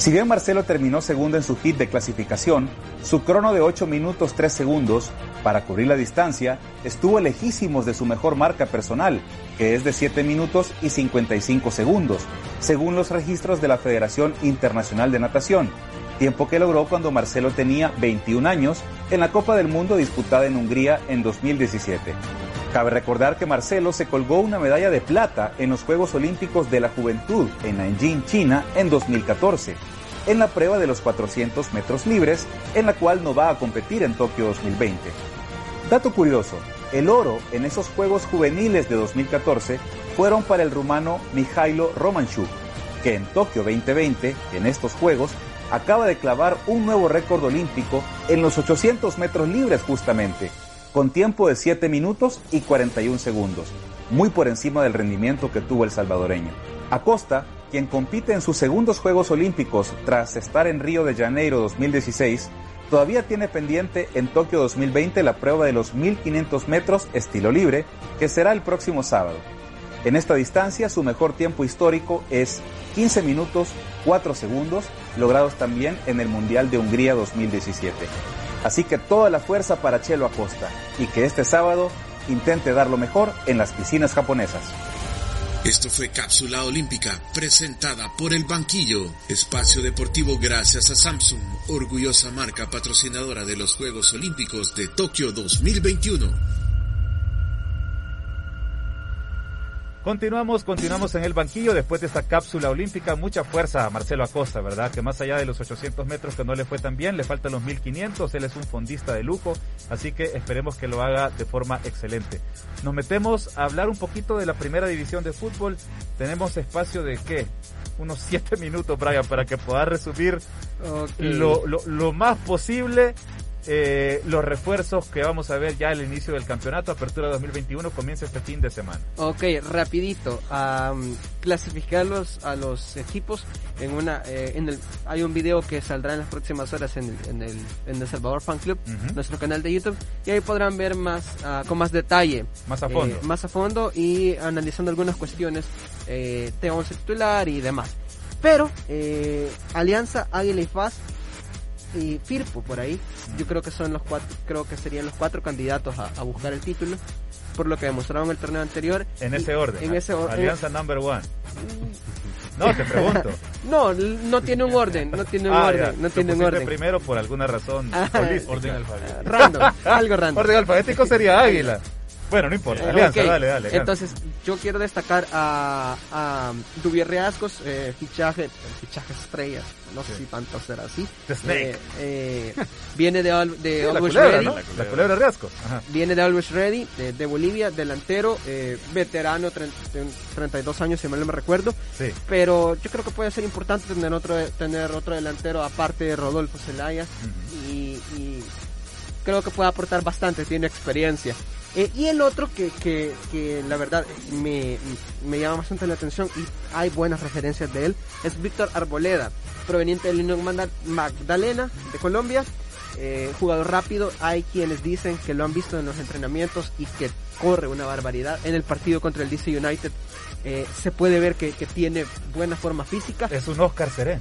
Si bien Marcelo terminó segundo en su hit de clasificación, su crono de 8 minutos 3 segundos para cubrir la distancia estuvo lejísimos de su mejor marca personal, que es de 7 minutos y 55 segundos, según los registros de la Federación Internacional de Natación, tiempo que logró cuando Marcelo tenía 21 años en la Copa del Mundo disputada en Hungría en 2017. Cabe recordar que Marcelo se colgó una medalla de plata en los Juegos Olímpicos de la Juventud en Nanjing, China, en 2014, en la prueba de los 400 metros libres, en la cual no va a competir en Tokio 2020. Dato curioso, el oro en esos Juegos Juveniles de 2014 fueron para el rumano Mijailo Romanchuk, que en Tokio 2020, en estos Juegos, acaba de clavar un nuevo récord olímpico en los 800 metros libres justamente, con tiempo de 7 minutos y 41 segundos, muy por encima del rendimiento que tuvo el salvadoreño. Acosta, quien compite en sus segundos Juegos Olímpicos tras estar en Río de Janeiro 2016, todavía tiene pendiente en Tokio 2020 la prueba de los 1500 metros estilo libre, que será el próximo sábado. En esta distancia su mejor tiempo histórico es 15 minutos 4 segundos, logrados también en el Mundial de Hungría 2017. Así que toda la fuerza para Chelo Acosta y que este sábado intente dar lo mejor en las piscinas japonesas. Esto fue Cápsula Olímpica, presentada por El Banquillo, espacio deportivo gracias a Samsung, orgullosa marca patrocinadora de los Juegos Olímpicos de Tokio 2021. Continuamos, continuamos en el banquillo después de esta cápsula olímpica. Mucha fuerza a Marcelo Acosta, ¿verdad? Que más allá de los 800 metros que no le fue tan bien, le faltan los 1500. Él es un fondista de lujo, así que esperemos que lo haga de forma excelente. Nos metemos a hablar un poquito de la primera división de fútbol. Tenemos espacio de qué? Unos 7 minutos, Brian, para que pueda resumir lo, lo, lo más posible eh, los refuerzos que vamos a ver ya al inicio del campeonato, Apertura 2021, comienza este fin de semana. Ok, rapidito, um, clasificarlos a los equipos en una, eh, en el, hay un video que saldrá en las próximas horas en el, en el, en el Salvador Fan Club, nuestro canal de YouTube, y ahí podrán ver más, uh, con más detalle. Más a fondo. Eh, más a fondo y analizando algunas cuestiones eh, de once titular y demás. Pero, eh, Alianza, Águila y Faz y Firpo por ahí. Yo creo que son los cuatro, creo que serían los cuatro candidatos a, buscar el título, por lo que demostraron el torneo anterior. En ese orden. En ese orden. Alianza number one. No, te pregunto. no, no tiene un orden, no tiene un ah, orden, no tiene un orden. primero por alguna razón. Ah, orden alfabético. Random, algo random. Orden alfabético sería Águila. Bueno, no importa. Alianza, dale, dale. Entonces, yo quiero destacar a, a Dubier Reascos, eh, fichaje, fichaje estrella, no sé si tanto será así. Eh, eh, viene de, de Always Ready. La culebra Reascos. Viene de Always Ready, de, Bolivia, delantero, eh, veterano, 32 años, si mal no me recuerdo. Sí. Pero yo creo que puede ser importante tener otro, tener otro delantero aparte de Rodolfo Zelaya. y, y creo que puede aportar bastante, tiene experiencia. Eh, y el otro que, que, que la verdad me, me, llama bastante la atención y hay buenas referencias de él es Víctor Arboleda, proveniente del Unión Magdalena de Colombia. Eh, jugador rápido, hay quienes dicen que lo han visto en los entrenamientos y que corre una barbaridad. En el partido contra el DC United eh, se puede ver que, que, tiene buena forma física. Es un Oscar Serén.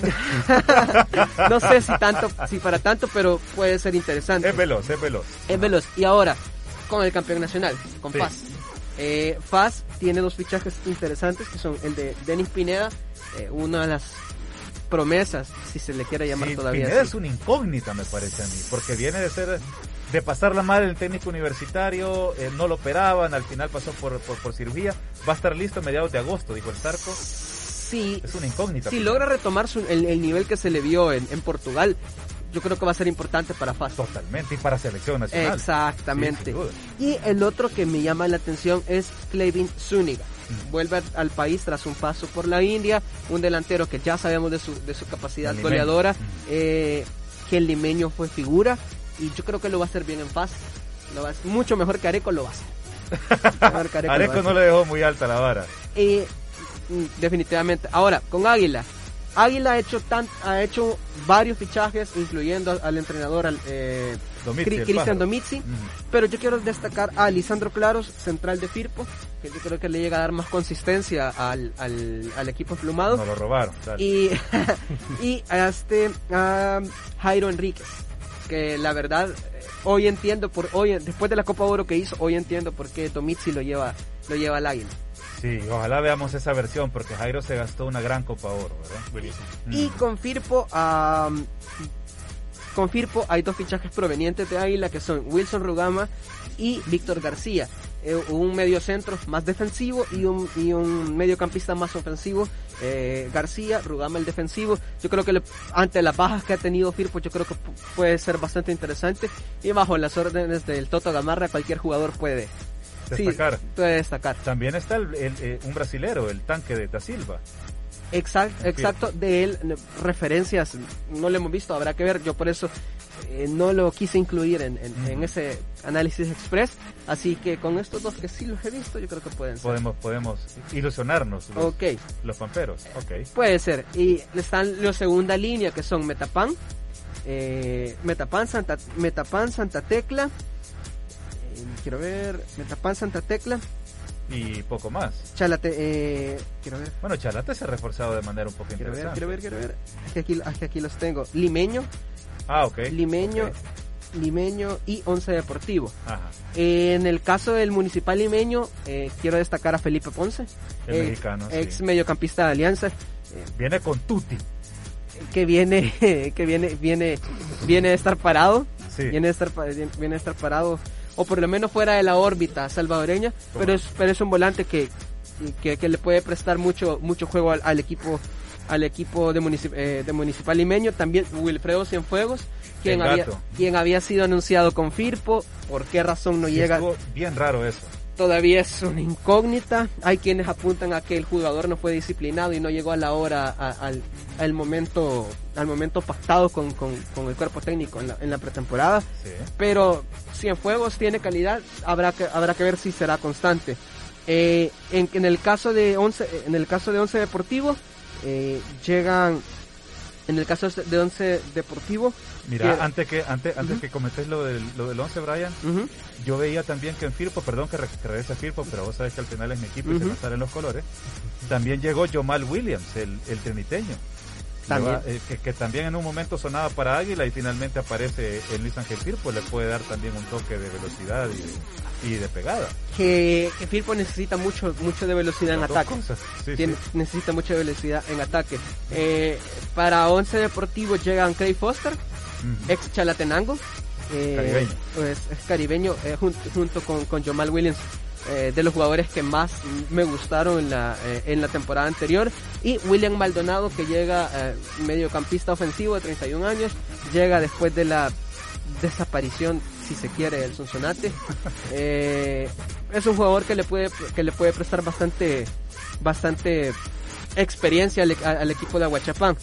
no sé si tanto, si para tanto, pero puede ser interesante. Es veloz, es veloz. Es veloz. Y ahora, con el campeón nacional, con Faz. Eh, Faz tiene dos fichajes interesantes que son el de Denis Pineda, eh, una de las promesas, si se le quiere llamar todavía. Pineda es una incógnita, me parece a mí, porque viene de ser de pasarla mal el técnico universitario, eh, no lo operaban, al final pasó por, por, por cirugía, va a estar listo a mediados de agosto, dijo el Zarco si, es una incógnita. Si logra retomar el, nivel que se le vio en, Portugal, yo creo que va a ser importante para FAS. Totalmente, y para selección nacional. Exactamente. y el otro que me llama la atención es Clevin Zúñiga. vuelve al país tras un paso por la India, un delantero que ya sabemos de su, de su capacidad goleadora, eh, que el limeño fue figura y yo creo que lo va a hacer bien en paz. Lo va a hacer, mucho mejor que Areco lo va a hacer. Areco, no le dejó muy alta la vara. Eh, definitivamente. Ahora, con Águila. Águila ha hecho, tan, ha hecho varios fichajes, incluyendo al entrenador al, eh, Cristian Domizzi, pero yo quiero destacar a Lisandro Claros, central de Firpo, que yo creo que le llega a dar más consistencia al, al, equipo plumado. No lo robaron. Y, y a, este, a Jairo Enríquez, que la verdad hoy entiendo por hoy después de la Copa Oro que hizo, hoy entiendo por qué Domizzi lo lleva lo lleva al Águila. Sí, ojalá veamos esa versión porque Jairo se gastó una gran Copa Oro, ¿verdad? Buenísimo. Y con Firpo, con Firpo hay dos fichajes provenientes de Águila que son Wilson Rugama y Víctor García. Eh, un medio centro más defensivo y un, y un mediocampista más ofensivo. Eh, García, Rugama el defensivo. Yo creo que ante las bajas que ha tenido Firpo, yo creo que puede ser bastante interesante. Y bajo las órdenes del Toto Gamarra, cualquier jugador puede, destacar. puede destacar. También está el, eh, un brasilero, el tanque de Da Silva. Exacto, exacto, de él, referencias, no lo hemos visto, habrá que ver, yo por eso eh, no lo quise incluir en, ese análisis express, así que con estos dos que sí los he visto, yo creo que pueden ser. Podemos, podemos ilusionarnos los, okay. los pamperos, ok. Puede ser, y están los segunda línea que son Metapan, eh, Metapan, Santa, Metapan, Santa Tecla, quiero ver, Metapan Santa Tecla. Y poco más. Chalate, eh, quiero ver. Bueno, Chalate se ha reforzado de manera un poco quiero interesante. Ver, quiero ver, quiero ver. Es que aquí, aquí los tengo. Limeño. Ah, ok. Limeño. Limeño y Once Deportivo. Ajá. en el caso del Municipal Limeño, eh, quiero destacar a Felipe Ponce. El eh, mexicano, Ex mediocampista de Alianza. viene con Tuti. Que viene, que viene, viene, viene a estar parado. Sí. Viene a estar, viene a estar parado o por lo menos fuera de la órbita salvadoreña, pero es, pero es un volante que, que, le puede prestar mucho, mucho juego al, equipo al equipo de, eh, de Municipal Limeño, también Wilfredo Cienfuegos, quien había, quien había sido anunciado con Firpo, por qué razón no llega. bien raro eso todavía es una incógnita. Hay quienes apuntan a que el jugador no fue disciplinado y no llegó a la hora, al, momento al momento pactado con, el cuerpo técnico en la, pretemporada. Pero si en Fuegos tiene calidad, habrá que, habrá que ver si será constante. Eh, en, el caso de once en el caso de Once Deportivo, eh, llegan en el caso de Once Deportivo. Mira, antes que antes, antes que comentes lo del, lo del Once, Brian, yo veía también que en Firpo, perdón que, regrese a Firpo, pero vos sabés que al final es mi equipo y se me en los colores, también llegó Jomal Williams, el, el triniteño. Eh, que, también en un momento sonaba para Águila y finalmente aparece en Luis Ángel Firpo, le puede dar también un toque de velocidad y de, pegada. Que, Firpo necesita mucho mucho de velocidad en ataque. Necesita mucha velocidad en ataque. Eh, para Once Deportivo llegan Craig Foster, ex Chalatenango. Eh, caribeño. Pues, es caribeño junto, con, con Jamal Williams eh, de los jugadores que más me gustaron en la, eh, en la temporada anterior. Y William Maldonado, que llega eh, mediocampista ofensivo de 31 años, llega después de la desaparición, si se quiere, del Sonsonate. es un jugador que le puede, que le puede prestar bastante, bastante experiencia al, equipo de Aguachapán.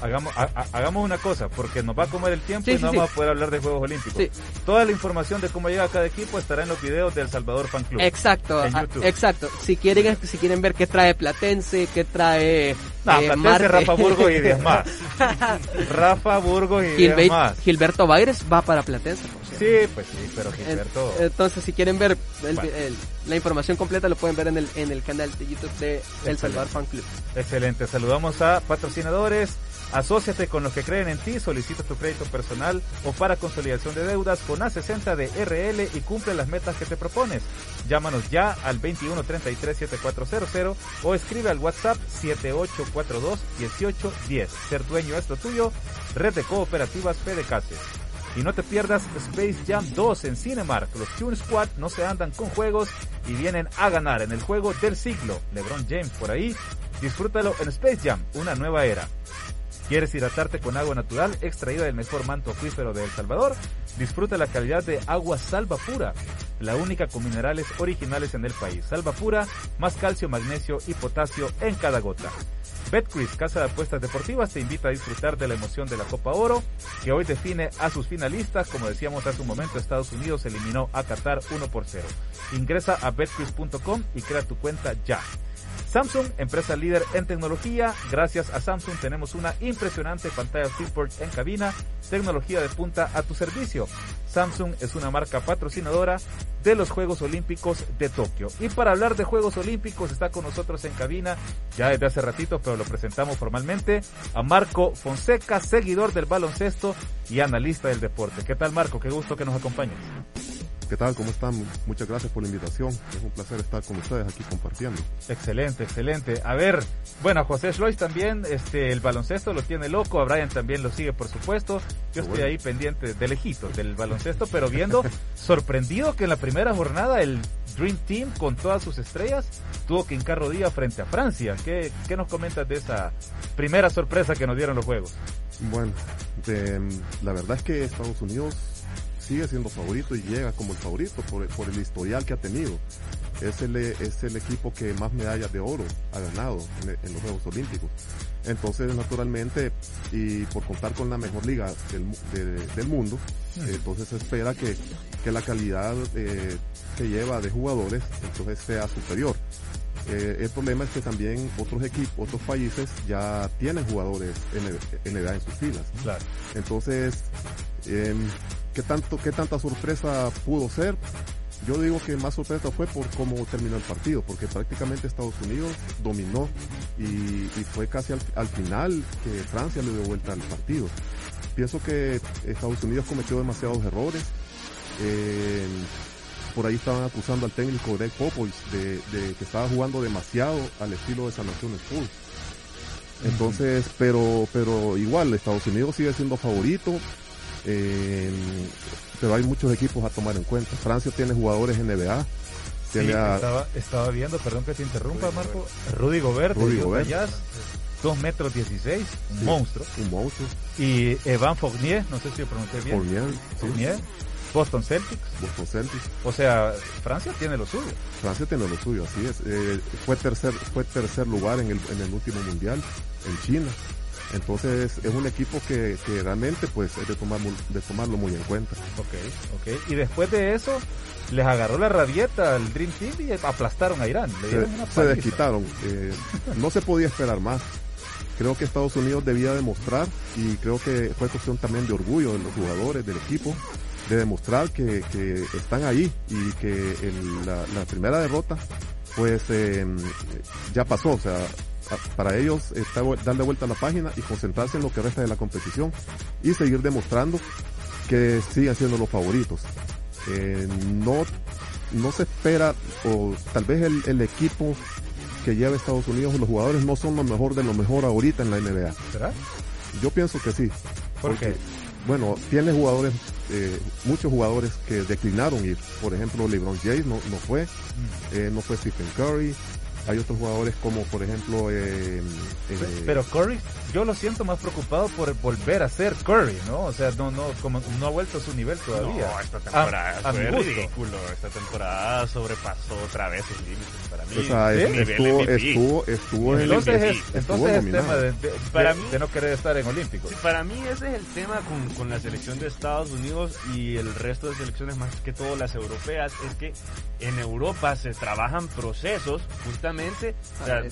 hagamos, hagamos una cosa, porque nos va a comer el tiempo y no vamos a poder hablar de Juegos Olímpicos. Toda la información de cómo llega cada equipo estará en los videos del Salvador Fan Club. Exacto, exacto. Si quieren, si quieren ver qué trae Platense, qué trae no, eh, Platense, Rafa Burgos y demás. Rafa Burgos y demás. Gilberto Baires va para Platense. Sí, pues sí, pero Gilberto. Entonces, si quieren ver la información completa, lo pueden ver en el, en el canal de YouTube de El Salvador Fan Club. Excelente. Saludamos a patrocinadores. Asociate con los que creen en ti, solicita tu crédito personal o para consolidación de deudas con A60 de RL y cumple las metas que te propones. Llámanos ya al 2133-7400 o escribe al WhatsApp 7842-1810. Ser dueño es lo tuyo. Red de Cooperativas PDCASE. Y no te pierdas Space Jam 2 en Cinemark. Los Tune Squad no se andan con juegos y vienen a ganar en el juego del siglo. LeBron James por ahí. Disfrútalo en Space Jam, una nueva era. ¿Quieres hidratarte con agua natural extraída del mejor manto acuífero de El Salvador? Disfruta la calidad de agua salva pura. la única con minerales originales en el país. Salva pura, más calcio, magnesio y potasio en cada gota. Betcris, casa de apuestas deportivas, te invita a disfrutar de la emoción de la Copa Oro, que hoy define a sus finalistas. Como decíamos hace un momento, Estados Unidos eliminó a Qatar 1 por 0. Ingresa a betcris.com y crea tu cuenta ya. Samsung, empresa líder en tecnología. Gracias a Samsung tenemos una impresionante pantalla Freeport en cabina, tecnología de punta a tu servicio. Samsung es una marca patrocinadora de los Juegos Olímpicos de Tokio. Y para hablar de Juegos Olímpicos está con nosotros en cabina, ya desde hace ratito, pero lo presentamos formalmente, a Marco Fonseca, seguidor del baloncesto y analista del deporte. ¿Qué tal Marco? Qué gusto que nos acompañes. ¿Qué tal? ¿Cómo están? Muchas gracias por la invitación. Es un placer estar con ustedes aquí compartiendo. Excelente, excelente. A ver, bueno, a José Schlois también, este, el baloncesto lo tiene loco, a Brian también lo sigue, por supuesto. Yo estoy ahí pendiente de lejitos del baloncesto, pero viendo, sorprendido que en la primera jornada el Dream Team con todas sus estrellas tuvo que hincar rodilla frente a Francia. ¿Qué, qué nos comentas de esa primera sorpresa que nos dieron los juegos? Bueno, la verdad es que Estados Unidos sigue siendo favorito y llega como el favorito por, por el historial que ha tenido. Es el, es el equipo que más medallas de oro ha ganado en, los Juegos Olímpicos. Entonces, naturalmente, y por contar con la mejor liga del, del mundo, hmm. entonces se espera que, que la calidad eh, que lleva de jugadores entonces sea superior. Eh, el problema es que también otros equipos, otros países ya tienen jugadores en, edad en sus filas. Claro. Entonces, eh, ¿Qué, tanto, ¿Qué tanta sorpresa pudo ser? Yo digo que más sorpresa fue por cómo terminó el partido, porque prácticamente Estados Unidos dominó y, fue casi al, final que Francia le dio vuelta al partido. Pienso que Estados Unidos cometió demasiados errores. Eh, por ahí estaban acusando al técnico Greg Popovich de, que estaba jugando demasiado al estilo de San Antonio Spurs. Entonces, pero, pero igual, Estados Unidos sigue siendo favorito. Eh, pero hay muchos equipos a tomar en cuenta. Francia tiene jugadores NBA. estaba, viendo, perdón que te interrumpa, Marco. Rudy Gobert, Rudy Gobert. 2 metros 16, un monstruo. Un monstruo. Y Evan Fournier, no sé si lo pronuncié bien. Fournier, Fournier. Boston Celtics. Boston Celtics. O sea, Francia tiene lo suyo. Francia tiene lo suyo, así es. Eh, fue tercer fue tercer lugar en el, en el último mundial en China. Entonces es un equipo que, realmente pues es de, tomar, de tomarlo muy en cuenta. Ok, ok. Y después de eso les agarró la rabieta al Dream Team y aplastaron a Irán. se, desquitaron. Eh, no se podía esperar más. Creo que Estados Unidos debía demostrar y creo que fue cuestión también de orgullo de los jugadores, del equipo, de demostrar que, están ahí y que la, primera derrota pues eh, ya pasó. O sea, para ellos está darle vuelta a la página y concentrarse en lo que resta de la competición y seguir demostrando que siguen siendo los favoritos. Eh, no, no se espera, o tal vez el, equipo que lleva Estados Unidos, los jugadores no son lo mejor de lo mejor ahorita en la NBA. ¿Será? Yo pienso que sí. ¿Por porque, Bueno, tiene jugadores, eh, muchos jugadores que declinaron ir. Por ejemplo, LeBron James no, no fue, mm. eh, no fue Stephen Curry, hay otros jugadores como, por ejemplo... Eh, eh, pero Curry, yo lo siento más preocupado por volver a ser Curry, ¿no? O sea, no no como no ha vuelto a su nivel todavía. No, esta temporada fue ridículo. Esta temporada sobrepasó otra vez el límite para mí. O sea, estuvo, estuvo, estuvo, en el entonces es, entonces es tema de, para mí, de no querer estar en Olímpicos. Para mí ese es el tema con, con la selección de Estados Unidos y el resto de selecciones, más que todo las europeas, es que en Europa se trabajan procesos justamente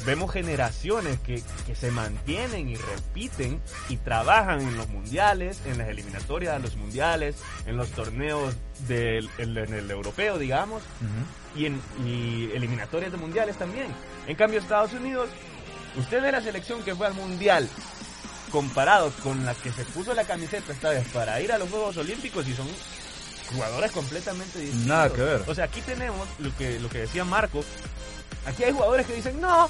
vemos generaciones que, que, se mantienen y repiten y trabajan en los mundiales, en las eliminatorias de los mundiales, en los torneos del en el europeo, digamos, y en y eliminatorias de mundiales también. En cambio, Estados Unidos, usted ve la selección que fue al mundial comparado con la que se puso la camiseta esta vez para ir a los Juegos Olímpicos y son jugadores completamente distintos. Nada que ver. O sea, aquí tenemos lo que, lo que decía Marco, Aquí hay jugadores que dicen, no,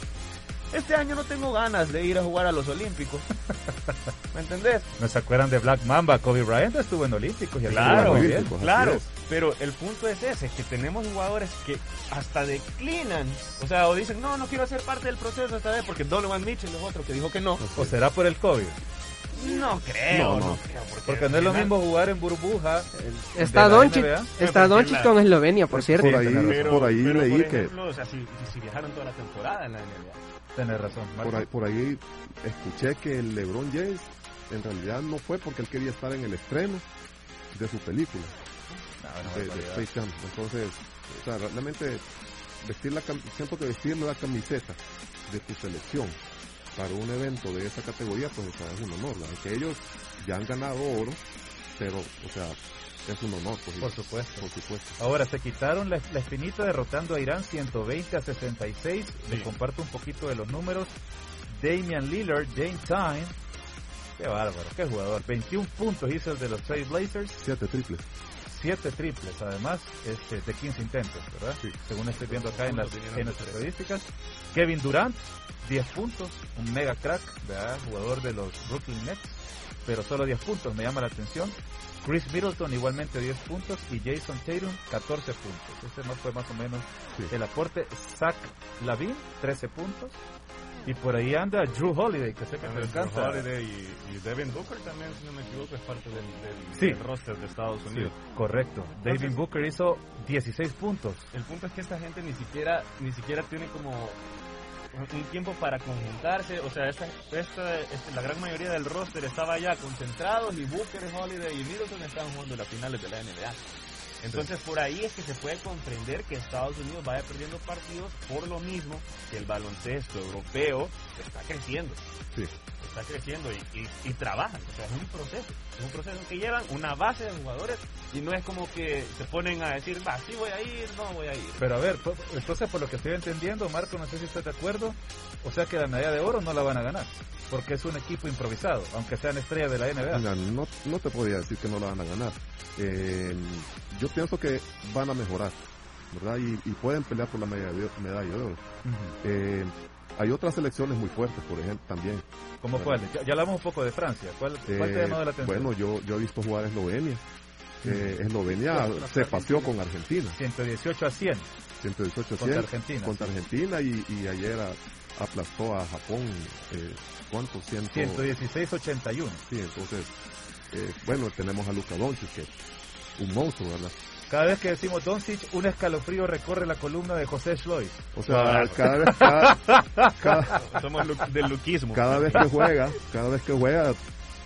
este año no tengo ganas de ir a jugar a los Olímpicos. ¿Me entendés? ¿No se acuerdan de Black Mamba? Kobe Bryant estuvo en Olímpicos. Y claro, claro. Pero el punto es ese, que tenemos jugadores que hasta declinan. O sea, o dicen, no, no quiero ser parte del proceso esta vez porque Donovan Mitchell es otro que dijo que no. ¿O será por el COVID? No creo, no, creo. Porque, no es lo mismo jugar en burbuja. Está Doncic, está Doncic con Eslovenia, por cierto. Por ahí, pero, por ahí pero, leí por que ejemplo, o sea, si, si viajaron toda la temporada en la NBA. Tienes razón. Marco. por ahí, por ahí escuché que el LeBron James en realidad no fue porque él quería estar en el estreno de su película No, no, de, de. Space Jam. Entonces, o sea, realmente vestir la que vestir la camiseta de tu selección para un evento de esa categoría, pues o sea, es un honor. ¿verdad? Que ellos ya han ganado oro, pero, o sea, es un honor. Pues, Por supuesto. Por supuesto. Ahora, se quitaron la, la espinita derrotando a Irán 120 a 66. Les comparto un poquito de los números. Damian Lillard, Dame Time. Qué bárbaro, qué jugador. 21 puntos hizo el de los Trail Blazers. Siete triples. 7 triples, además, este, de 15 intentos, ¿verdad? Según estoy viendo acá en las, en las estadísticas. Kevin Durant, 10 puntos, un mega crack, ¿verdad? Jugador de los Brooklyn Nets, pero solo 10 puntos, me llama la atención. Chris Middleton igualmente 10 puntos y Jason Tatum 14 puntos. Ese más fue más o menos el aporte. Zach Lavin 13 puntos. Y por ahí anda Drew Holiday, que sé que te encanta. Holiday y, y Devin Booker también, si no me equivoco, es parte del, del- Sí. del roster de Estados Unidos. Sí, correcto. David Entonces- Booker hizo 16 puntos. El punto es que esta gente ni siquiera ni siquiera tiene como un tiempo para conjuntarse, o sea, esta, esta, esta- la gran mayoría del roster estaba ya concentrado y Booker, Holiday y Middleton estaban jugando las finales de la NBA. Entonces por ahí es que se puede comprender que Estados Unidos vaya perdiendo partidos por lo mismo que el baloncesto europeo está creciendo. Sí. Está creciendo y, y, y trabajan, o sea, es un proceso, es un proceso que llevan una base de jugadores y no es como que se ponen a decir, va, sí voy a ir, no voy a ir. Pero a ver, po- entonces por lo que estoy entendiendo, Marco, no sé si estás de acuerdo, o sea que la medalla de oro no la van a ganar, porque es un equipo improvisado, aunque sean estrellas de la NBA. Mira, no, no te podría decir que no la van a ganar. Eh, yo pienso que van a mejorar, ¿verdad? Y, y pueden pelear por la medalla de, medalla de oro. Eh, hay otras selecciones muy fuertes, por ejemplo, también. ¿Cómo cuál? Ya, ya hablamos un poco de Francia. ¿Cuál, cuál te ha Eh, llamado la atención? Bueno, yo, yo he visto jugar a Eslovenia. Eh. Eslovenia se paseó con Argentina. 118 a 100. 118 a 100 Contra Argentina, Contra. Argentina y, y ayer a- aplastó a Japón. Eh, ¿Cuánto? Ciento- 116-81. Sí, entonces, eh, bueno, tenemos a Luka Doncic, que un monstruo, ¿verdad? Cada vez que decimos Doncic, un escalofrío recorre la columna de José Schlois. O sea, cada vez, cada, cada- Somos lu- del luquismo. cada vez que juega, cada vez que juega,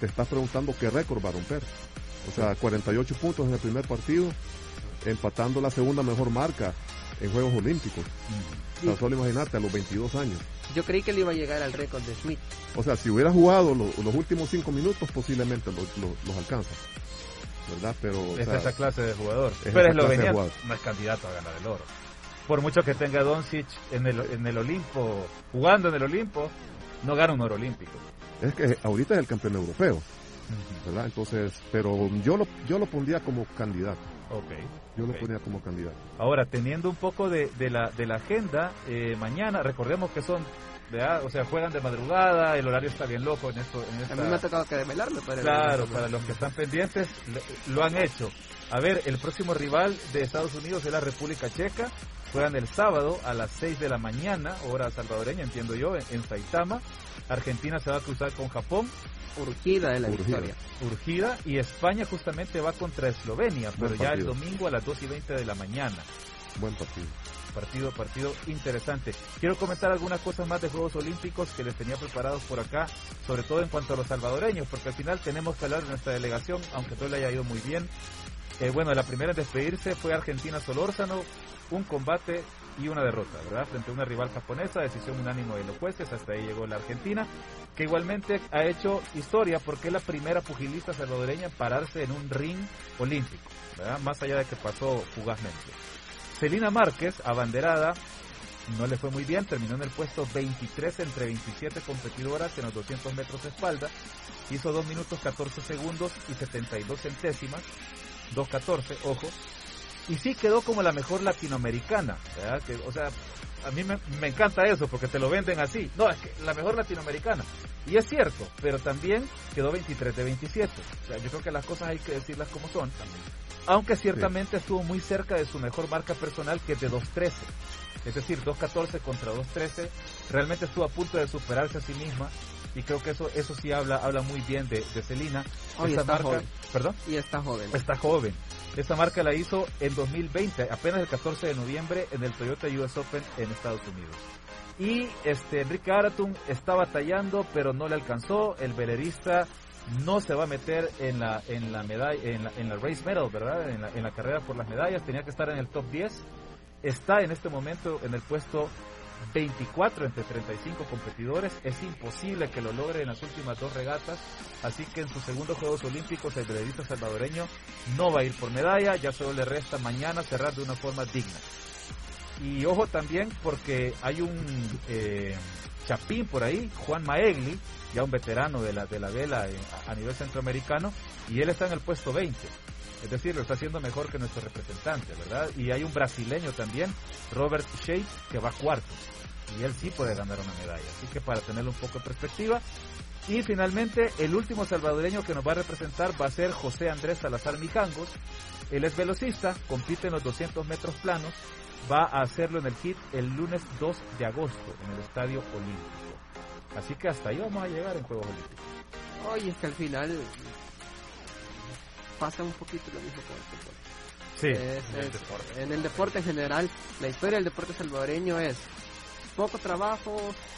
te estás preguntando qué récord va a romper. O sea, 48 puntos en el primer partido, empatando la segunda mejor marca en Juegos Olímpicos. O sea, solo imagínate, a los 22 años. Yo creí que le iba a llegar al récord de Smith. O sea, si hubiera jugado lo- los últimos 5 minutos, posiblemente los, los- los alcanza. ¿Verdad? Pero, o es sea, esa clase de jugador. es Pero Eslovenia no es candidato a ganar el oro. Por mucho que tenga Doncic en el, en el Olimpo, jugando en el Olimpo, no gana un oro olímpico. Es que ahorita es el campeón europeo, ¿verdad? Entonces, pero yo lo, yo lo pondría como candidato. Ok. Yo lo Ok. pondría como candidato. Ahora, teniendo un poco de, de la, de la agenda, eh, mañana, recordemos que son, ¿verdad? o sea, juegan de madrugada, el horario está bien loco en esto. En A mí me ha tocado que desvelarme para Claro, para los que están pendientes, lo, han hecho. A ver, el próximo rival de Estados Unidos es la República Checa. Juegan el sábado a las 6 de la mañana, hora salvadoreña, entiendo yo, en, en Saitama. Argentina se va a cruzar con Japón. Urgida de la Urgida. victoria. Urgida. Y España justamente va contra Eslovenia, pero ya el domingo a las 2 y 20 de la mañana. Buen partido. Partido, partido interesante. Quiero comentar algunas cosas más de Juegos Olímpicos que les tenía preparados por acá, sobre todo en cuanto a los salvadoreños, porque al final tenemos que hablar de nuestra delegación, aunque todo le haya ido muy bien. Eh, bueno, la primera en despedirse fue Argentina Solórzano, un combate y una derrota, ¿verdad? Frente a una rival japonesa, decisión unánime de los jueces, hasta ahí llegó la Argentina, que igualmente ha hecho historia porque es la primera pugilista salvadoreña en pararse en un ring olímpico, ¿verdad? Más allá de que pasó fugazmente. Celina Márquez, abanderada, no le fue muy bien, terminó en el puesto 23 entre 27 competidoras en los 200 metros de espalda, hizo 2 minutos 14 segundos y 72 centésimas, 2.14, ojo, y sí quedó como la mejor latinoamericana. Que, o sea, a mí me, me encanta eso porque te lo venden así, no, es que la mejor latinoamericana, y es cierto, pero también quedó 23 de 27, o sea, yo creo que las cosas hay que decirlas como son, aunque ciertamente estuvo muy cerca de su mejor marca personal que es de 2.13. Es decir, 2.14 contra 2.13. Realmente estuvo a punto de superarse a sí misma. y creo que eso eso sí habla habla muy bien de, de Celina. Esta marca, ¿perdón? Y está joven. Está joven. Esta marca la hizo en 2020, apenas el 14 de noviembre en el Toyota US Open en Estados Unidos. Y este Enrique Aratun está batallando, pero no le alcanzó. El velerista no se va a meter en la en la medalla en la, en la race medal, ¿verdad? En la, en la carrera por las medallas, tenía que estar en el top 10. Está en este momento en el puesto 24 entre 35 competidores. Es imposible que lo logre en las últimas dos regatas. Así que en sus segundos Juegos Olímpicos el velerista salvadoreño no va a ir por medalla. Ya solo le resta mañana cerrar de una forma digna. Y ojo también porque hay un eh, chapín por ahí, Juan Maegli, ya un veterano de la, de la vela a, a nivel centroamericano, y él está en el puesto 20. Es decir, lo está haciendo mejor que nuestro representante, ¿verdad? Y hay un brasileño también, Robert Shea, que va cuarto. Y él sí puede ganar una medalla. Así que para tenerlo un poco en perspectiva. Y finalmente, el último salvadoreño que nos va a representar va a ser José Andrés Salazar Mijangos. Él es velocista, compite en los 200 metros planos. Va a hacerlo en el HIT el lunes 2 de agosto en el Estadio Olímpico. Así que hasta ahí vamos a llegar en Juegos Olímpicos. Oye, es que al final pasa un poquito lo mismo con el fútbol. Sí, Es- en el es- deporte. en el deporte en general, la historia del deporte salvadoreño es poco trabajo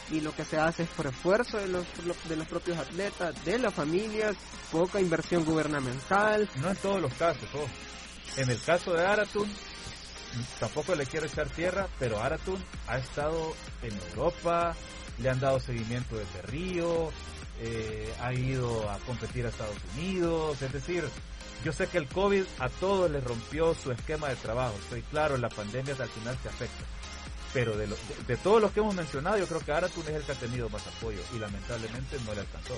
y lo que se hace es por esfuerzo de los, de los propios atletas, de las familias, poca inversión gubernamental. No en todos los casos, ojo. En el caso de Aratun, tampoco le quiero echar tierra, pero Aratun ha estado en Europa, le han dado seguimiento desde Río, eh, ha ido a competir a Estados Unidos, es decir, yo sé que el COVID a todos les rompió su esquema de trabajo, estoy claro, la pandemia al final se afecta. Pero de, lo- de todos los que hemos mencionado, yo creo que Aratun es el que ha tenido más apoyo y lamentablemente no le alcanzó.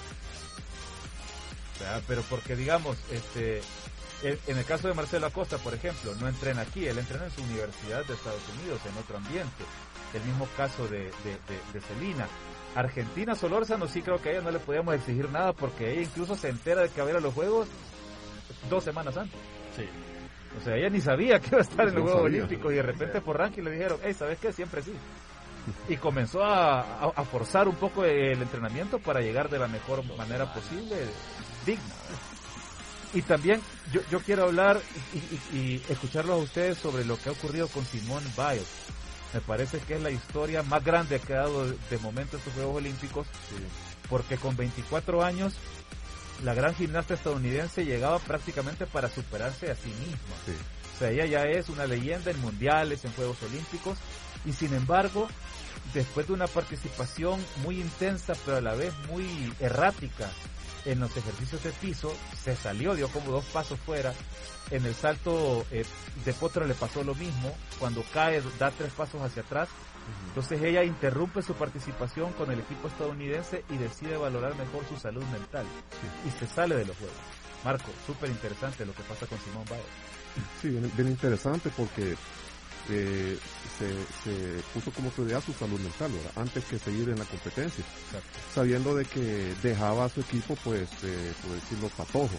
O sea, pero porque digamos, este, en en el caso de Marcelo Acosta, por ejemplo, no entrena aquí, él entrena en su universidad de Estados Unidos, en otro ambiente. El mismo caso de, de, Celina. Argentina Solórzano sí creo que a ella no le podíamos exigir nada porque ella incluso se entera de que va a ir a los Juegos dos semanas antes. Sí. O sea, ella ni sabía que iba a estar en los Juegos. Olímpicos y de repente por ranking le dijeron, hey, ¿sabes qué? Siempre sí. Y comenzó a, a- a forzar un poco el entrenamiento para llegar de la mejor manera posible, digna. Y también yo, yo quiero hablar y, y- y escucharlos a ustedes sobre lo que ha ocurrido con Simone Biles. Me parece que es la historia más grande que ha dado de, momento estos Juegos Olímpicos, porque con 24 años la gran gimnasta estadounidense llegaba prácticamente para superarse a sí misma. O sea, ella ya es una leyenda en mundiales, en Juegos Olímpicos, y sin embargo, después de una participación muy intensa, pero a la vez muy errática en los ejercicios de piso, se salió, dio como dos pasos fuera. En el salto eh, de potro le pasó lo mismo, cuando cae da tres pasos hacia atrás. Entonces ella interrumpe su participación con el equipo estadounidense y decide valorar mejor su salud mental. Y se sale de los juegos. Marco, súper interesante lo que pasa con Simón Biles. Sí, bien, bien interesante porque eh, se, se puso como prioridad su salud mental, ¿verdad? Antes que seguir en la competencia. Sabiendo de que dejaba a su equipo, pues, eh, por decirlo, patojo.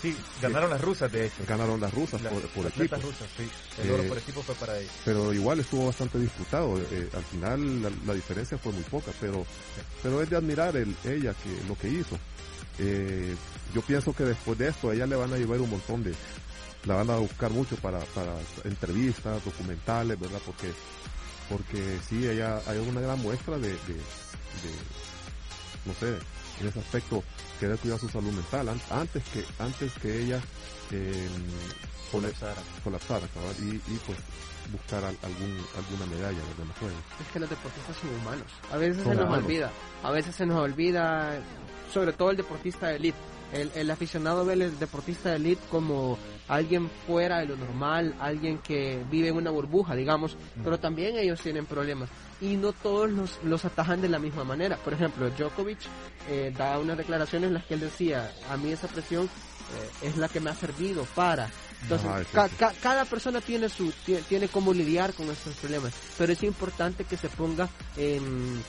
Sí, ganaron las rusas, de hecho. Ganaron las rusas Las- por, por las equipo. atletas rusas, sí. El oro Eh, por equipo fue para ellos. Pero igual estuvo bastante disputado. eh, al final la, la diferencia fue muy poca, pero, pero es de admirar el, ella que lo que hizo. Eh, yo pienso que después de esto a ella le van a llevar un montón de, la van a buscar mucho para, para entrevistas, documentales, ¿verdad? Porque, porque sí, ella hay una gran muestra de, de, de, no sé, en ese aspecto, querer cuidar su salud mental an- antes que, antes que ella, eh, Colapsara. colapsara, y, y pues buscar al- algún, alguna medalla de los juegos. Es que los deportistas son humanos. A veces Son se nos humanos. olvida. A veces se nos olvida, sobre todo el deportista de elite. El, el aficionado ve al deportista de elite como alguien fuera de lo normal, alguien que vive en una burbuja, digamos, pero también ellos tienen problemas. Y no todos los, los atajan de la misma manera. Por ejemplo, Djokovic eh, da unas declaraciones en las que él decía, a mí esa presión eh, es la que me ha servido para... Entonces, sí, ca- cada persona tiene su tiene, tiene cómo lidiar con estos problemas, pero es importante que se ponga en,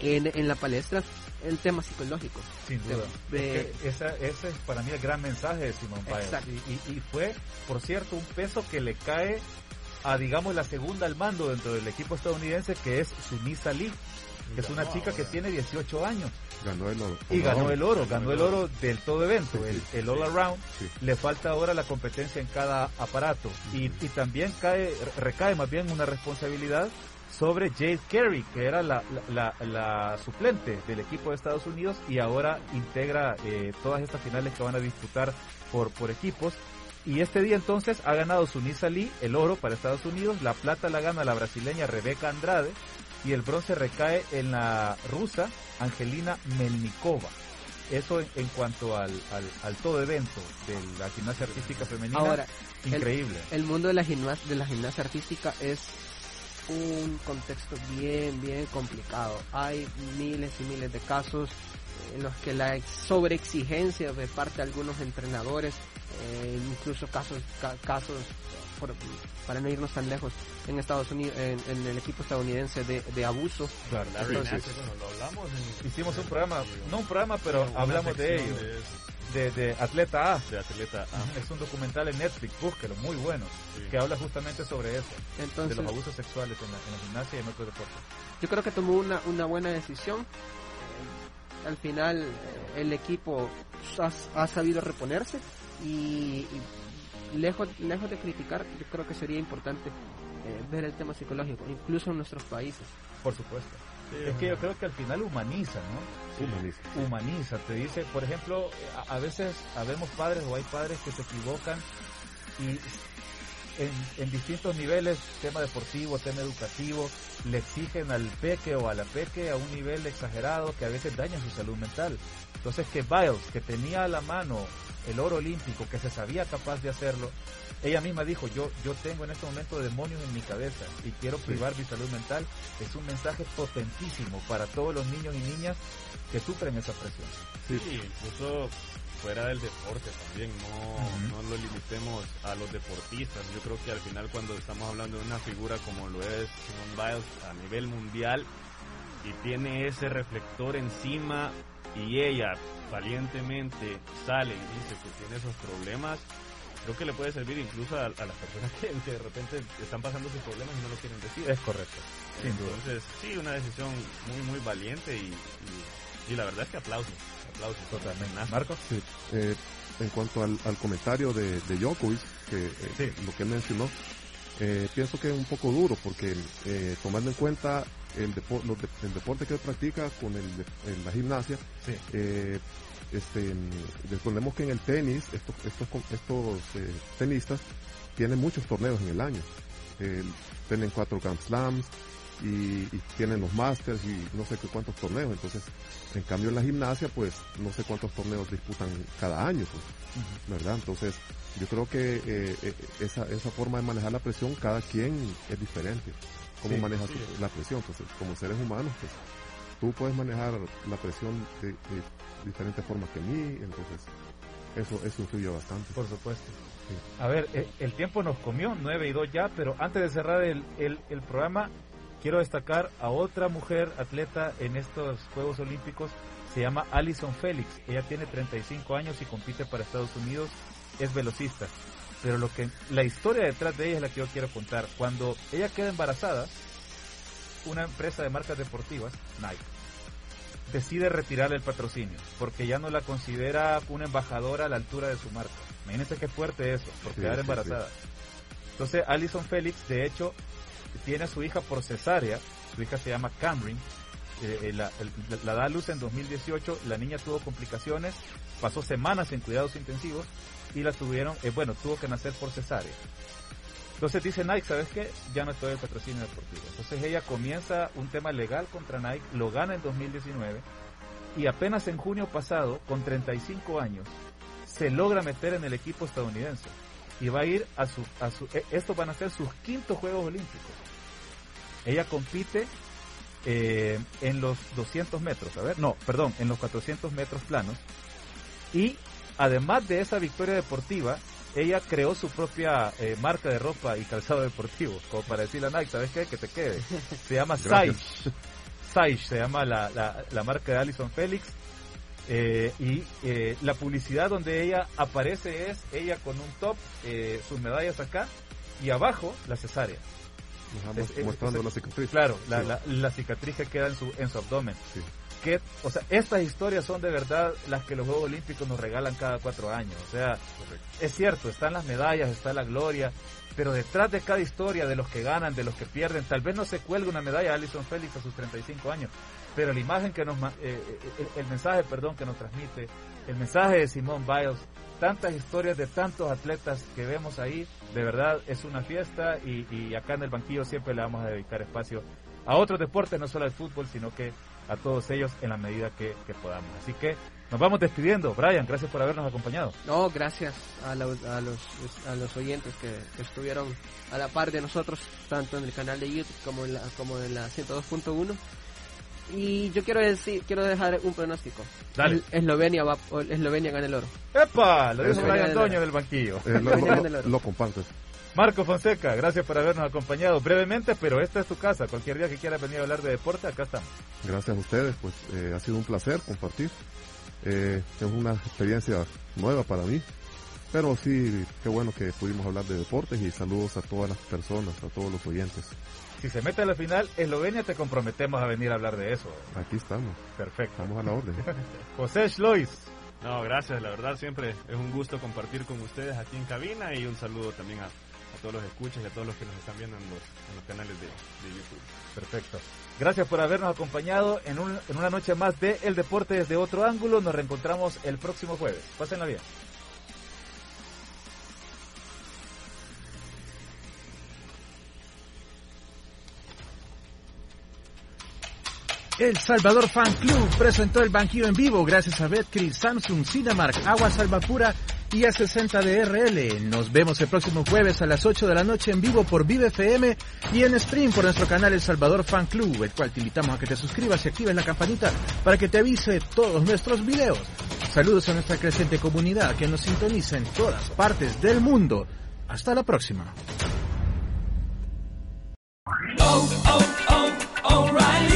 en, en la palestra el tema psicológico. Sin duda. De- Es que esa, ese es para mí el gran mensaje de Simón. Y, y- y fue, por cierto, un peso que le cae a, digamos, la segunda al mando dentro del equipo estadounidense, que es Sunisa Lee. que es una chica que tiene 18 años. Ganó el oro. Y ganó el oro, ganó el oro del todo evento, el, el all around. Le falta ahora la competencia en cada aparato. Y, y también cae, recae más bien una responsabilidad sobre Jade Carey, que era la, la, la, suplente del equipo de Estados Unidos y ahora integra eh, todas estas finales que van a disputar por, por equipos. Y este día entonces ha ganado Sunisa Lee el oro para Estados Unidos, la plata la gana la brasileña Rebeca Andrade y el bronce recae en la rusa Angelina Melnikova. Eso en, cuanto al, al, todo evento de la gimnasia artística femenina. Ahora, increíble. El, mundo de la, gimnasia, de la gimnasia artística es un contexto bien, bien complicado. Hay miles y miles de casos en los que la sobreexigencia de parte de algunos entrenadores, eh, incluso casos, casos para no irnos tan lejos, en Estados Unidos, en, el equipo estadounidense de, de abuso. Entonces, hicimos un programa, no un programa, pero hablamos de ello. De, de, Atleta A. De Atleta A. Es un documental en Netflix, búsquelo, muy bueno, que habla justamente sobre eso, Entonces, de los abusos sexuales en la, gimnasia y en otros deportes. Yo creo que tomó una, una buena decisión. Eh, al final eh, el equipo ha, sabido reponerse y, lejos, lejos de criticar, yo creo que sería importante eh, ver el tema psicológico, incluso en nuestros países. Por supuesto. Es que yo creo que al final humaniza, ¿no? Humaniza. Humaniza. Te dice, por ejemplo, a, veces habemos padres o hay padres que se equivocan y en, distintos niveles, tema deportivo, tema educativo, le exigen al peque o a la peque a un nivel exagerado que a veces daña su salud mental. Entonces que Biles, que tenía a la mano el oro olímpico, que se sabía capaz de hacerlo, ella misma dijo, yo, yo tengo en este momento demonios en mi cabeza y quiero privar mi salud mental, es un mensaje potentísimo para todos los niños y niñas que sufren esa presión. Sí, incluso fuera del deporte también, no, no lo limitemos a los deportistas. Yo creo que al final cuando estamos hablando de una figura como lo es Simone Biles a nivel mundial y tiene ese reflector encima y ella valientemente sale y dice que tiene esos problemas, creo que le puede servir incluso a, las personas que, de repente están pasando sus problemas y no lo quieren decir. Es correcto. Entonces, sí, una decisión muy, muy valiente y, y, la verdad es que aplausos. Aplausos totalmente. Marco. Sí. Eh, en cuanto al, al comentario de, de Djokovic, que eh, lo que mencionó, eh, pienso que es un poco duro porque eh, tomando en cuenta el, el deporte que él practica con el, la gimnasia, eh, este, recordemos que en el tenis, estos, estos, estos eh, tenistas tienen muchos torneos en el año. tienen cuatro Grand Slams y, tienen los Masters y no sé qué cuántos torneos. Entonces, en cambio en la gimnasia, pues no sé cuántos torneos disputan cada año, pues, ¿verdad? Entonces, yo creo que eh, eh, esa, esa forma de manejar la presión, cada quien es diferente. Cómo manejas la presión. Entonces, como seres humanos, pues tú puedes manejar la presión de, diferentes formas que mí, entonces eso, eso influye bastante. Por supuesto. A ver, eh, el, tiempo nos comió, 9 y 2 ya, pero antes de cerrar el, el, el programa, quiero destacar a otra mujer atleta en estos Juegos Olímpicos, se llama Alison Félix. Ella tiene 35 años y compite para Estados Unidos es velocista. Pero lo que la historia detrás de ella es la que yo quiero contar. Cuando ella queda embarazada, una empresa de marcas deportivas, Nike, decide retirarle el patrocinio porque ya no la considera una embajadora a la altura de su marca. Imagínense qué fuerte eso, por quedar embarazada. Entonces, Alison Félix, de hecho, tiene a su hija por cesárea. Su hija se llama Cameron. Eh, eh, la, da a luz en 2018. La niña tuvo complicaciones, pasó semanas en cuidados intensivos y la tuvieron, eh, bueno, tuvo que nacer por cesárea. Entonces dice Nike, ¿sabes qué? Ya no estoy el patrocinio deportivo. Entonces ella comienza un tema legal contra Nike, lo gana en 2019 y apenas en junio pasado, con 35 años, se logra meter en el equipo estadounidense y va a ir a su, a su, estos van a ser sus quintos Juegos Olímpicos. Ella compite eh, en los 200 metros, a ver, no, perdón, en los 400 metros planos y además de esa victoria deportiva, ella creó su propia eh, marca de ropa y calzado deportivo, como para decirle a Nike, ¿sabes qué? Que te quede. Se llama Saish. Saish se llama la, la, la, marca de Alison Félix. Eh, y eh, la publicidad donde ella aparece es ella con un top, sus medallas acá, y abajo la cesárea. Mostrando la cicatriz. Claro, la, cicatriz que queda en su, en su abdomen. Que, o sea, estas historias son de verdad las que los Juegos Olímpicos nos regalan cada cuatro años. O sea, es cierto, están las medallas, está la gloria, pero detrás de cada historia, de los que ganan, de los que pierden, tal vez no se cuelga una medalla a Alison Félix a sus 35 años, pero la imagen que nos, eh, eh, el, mensaje, perdón, que nos transmite, el mensaje de Simone Biles, tantas historias de tantos atletas que vemos ahí, de verdad es una fiesta y, acá en el banquillo siempre le vamos a dedicar espacio a otros deportes, no solo al fútbol, sino que a todos ellos en la medida que, podamos. Así que nos vamos despidiendo. Brian, gracias por habernos acompañado. No, gracias a, los, a, los, a los oyentes que, estuvieron a la par de nosotros, tanto en el canal de YouTube como en la, como en la 102.1. Y yo quiero decir, quiero dejar un pronóstico. Dale. Eslovenia va, Eslovenia gana el oro. ¡Epa! Lo dijo Brian Antonio del banquillo. Eh, lo, lo, compartes. Marco Fonseca, gracias por habernos acompañado brevemente, pero esta es tu casa. Cualquier día que quieras venir a hablar de deporte, acá estamos. Gracias a ustedes, pues eh, ha sido un placer compartir. Eh, es una experiencia nueva para mí, pero sí, qué bueno que pudimos hablar de deportes y saludos a todas las personas, a todos los oyentes. Si se mete a la final, Eslovenia te comprometemos a venir a hablar de eso. Aquí estamos. Perfecto. Estamos a la orden. José Schlois. No, gracias, la verdad siempre es un gusto compartir con ustedes aquí en cabina y un saludo también a, todos los escuchas y a todos los que nos están viendo en los, canales de, YouTube. Perfecto. Gracias por habernos acompañado en, en una noche más de El Deporte desde otro ángulo. Nos reencontramos el próximo jueves. Pásenla bien. El Salvador Fan Club presentó el banquillo en vivo gracias a Betcris, Samsung, Cinemark, Agua Salvapura y A60DRL. Nos vemos el próximo jueves a las 8 de la noche en vivo por Vive FM y en stream por nuestro canal El Salvador Fan Club, el cual te invitamos a que te suscribas y actives la campanita para que te avise todos nuestros videos. Saludos a nuestra creciente comunidad que nos sintoniza en todas partes del mundo. Hasta la próxima. Oh, oh, oh,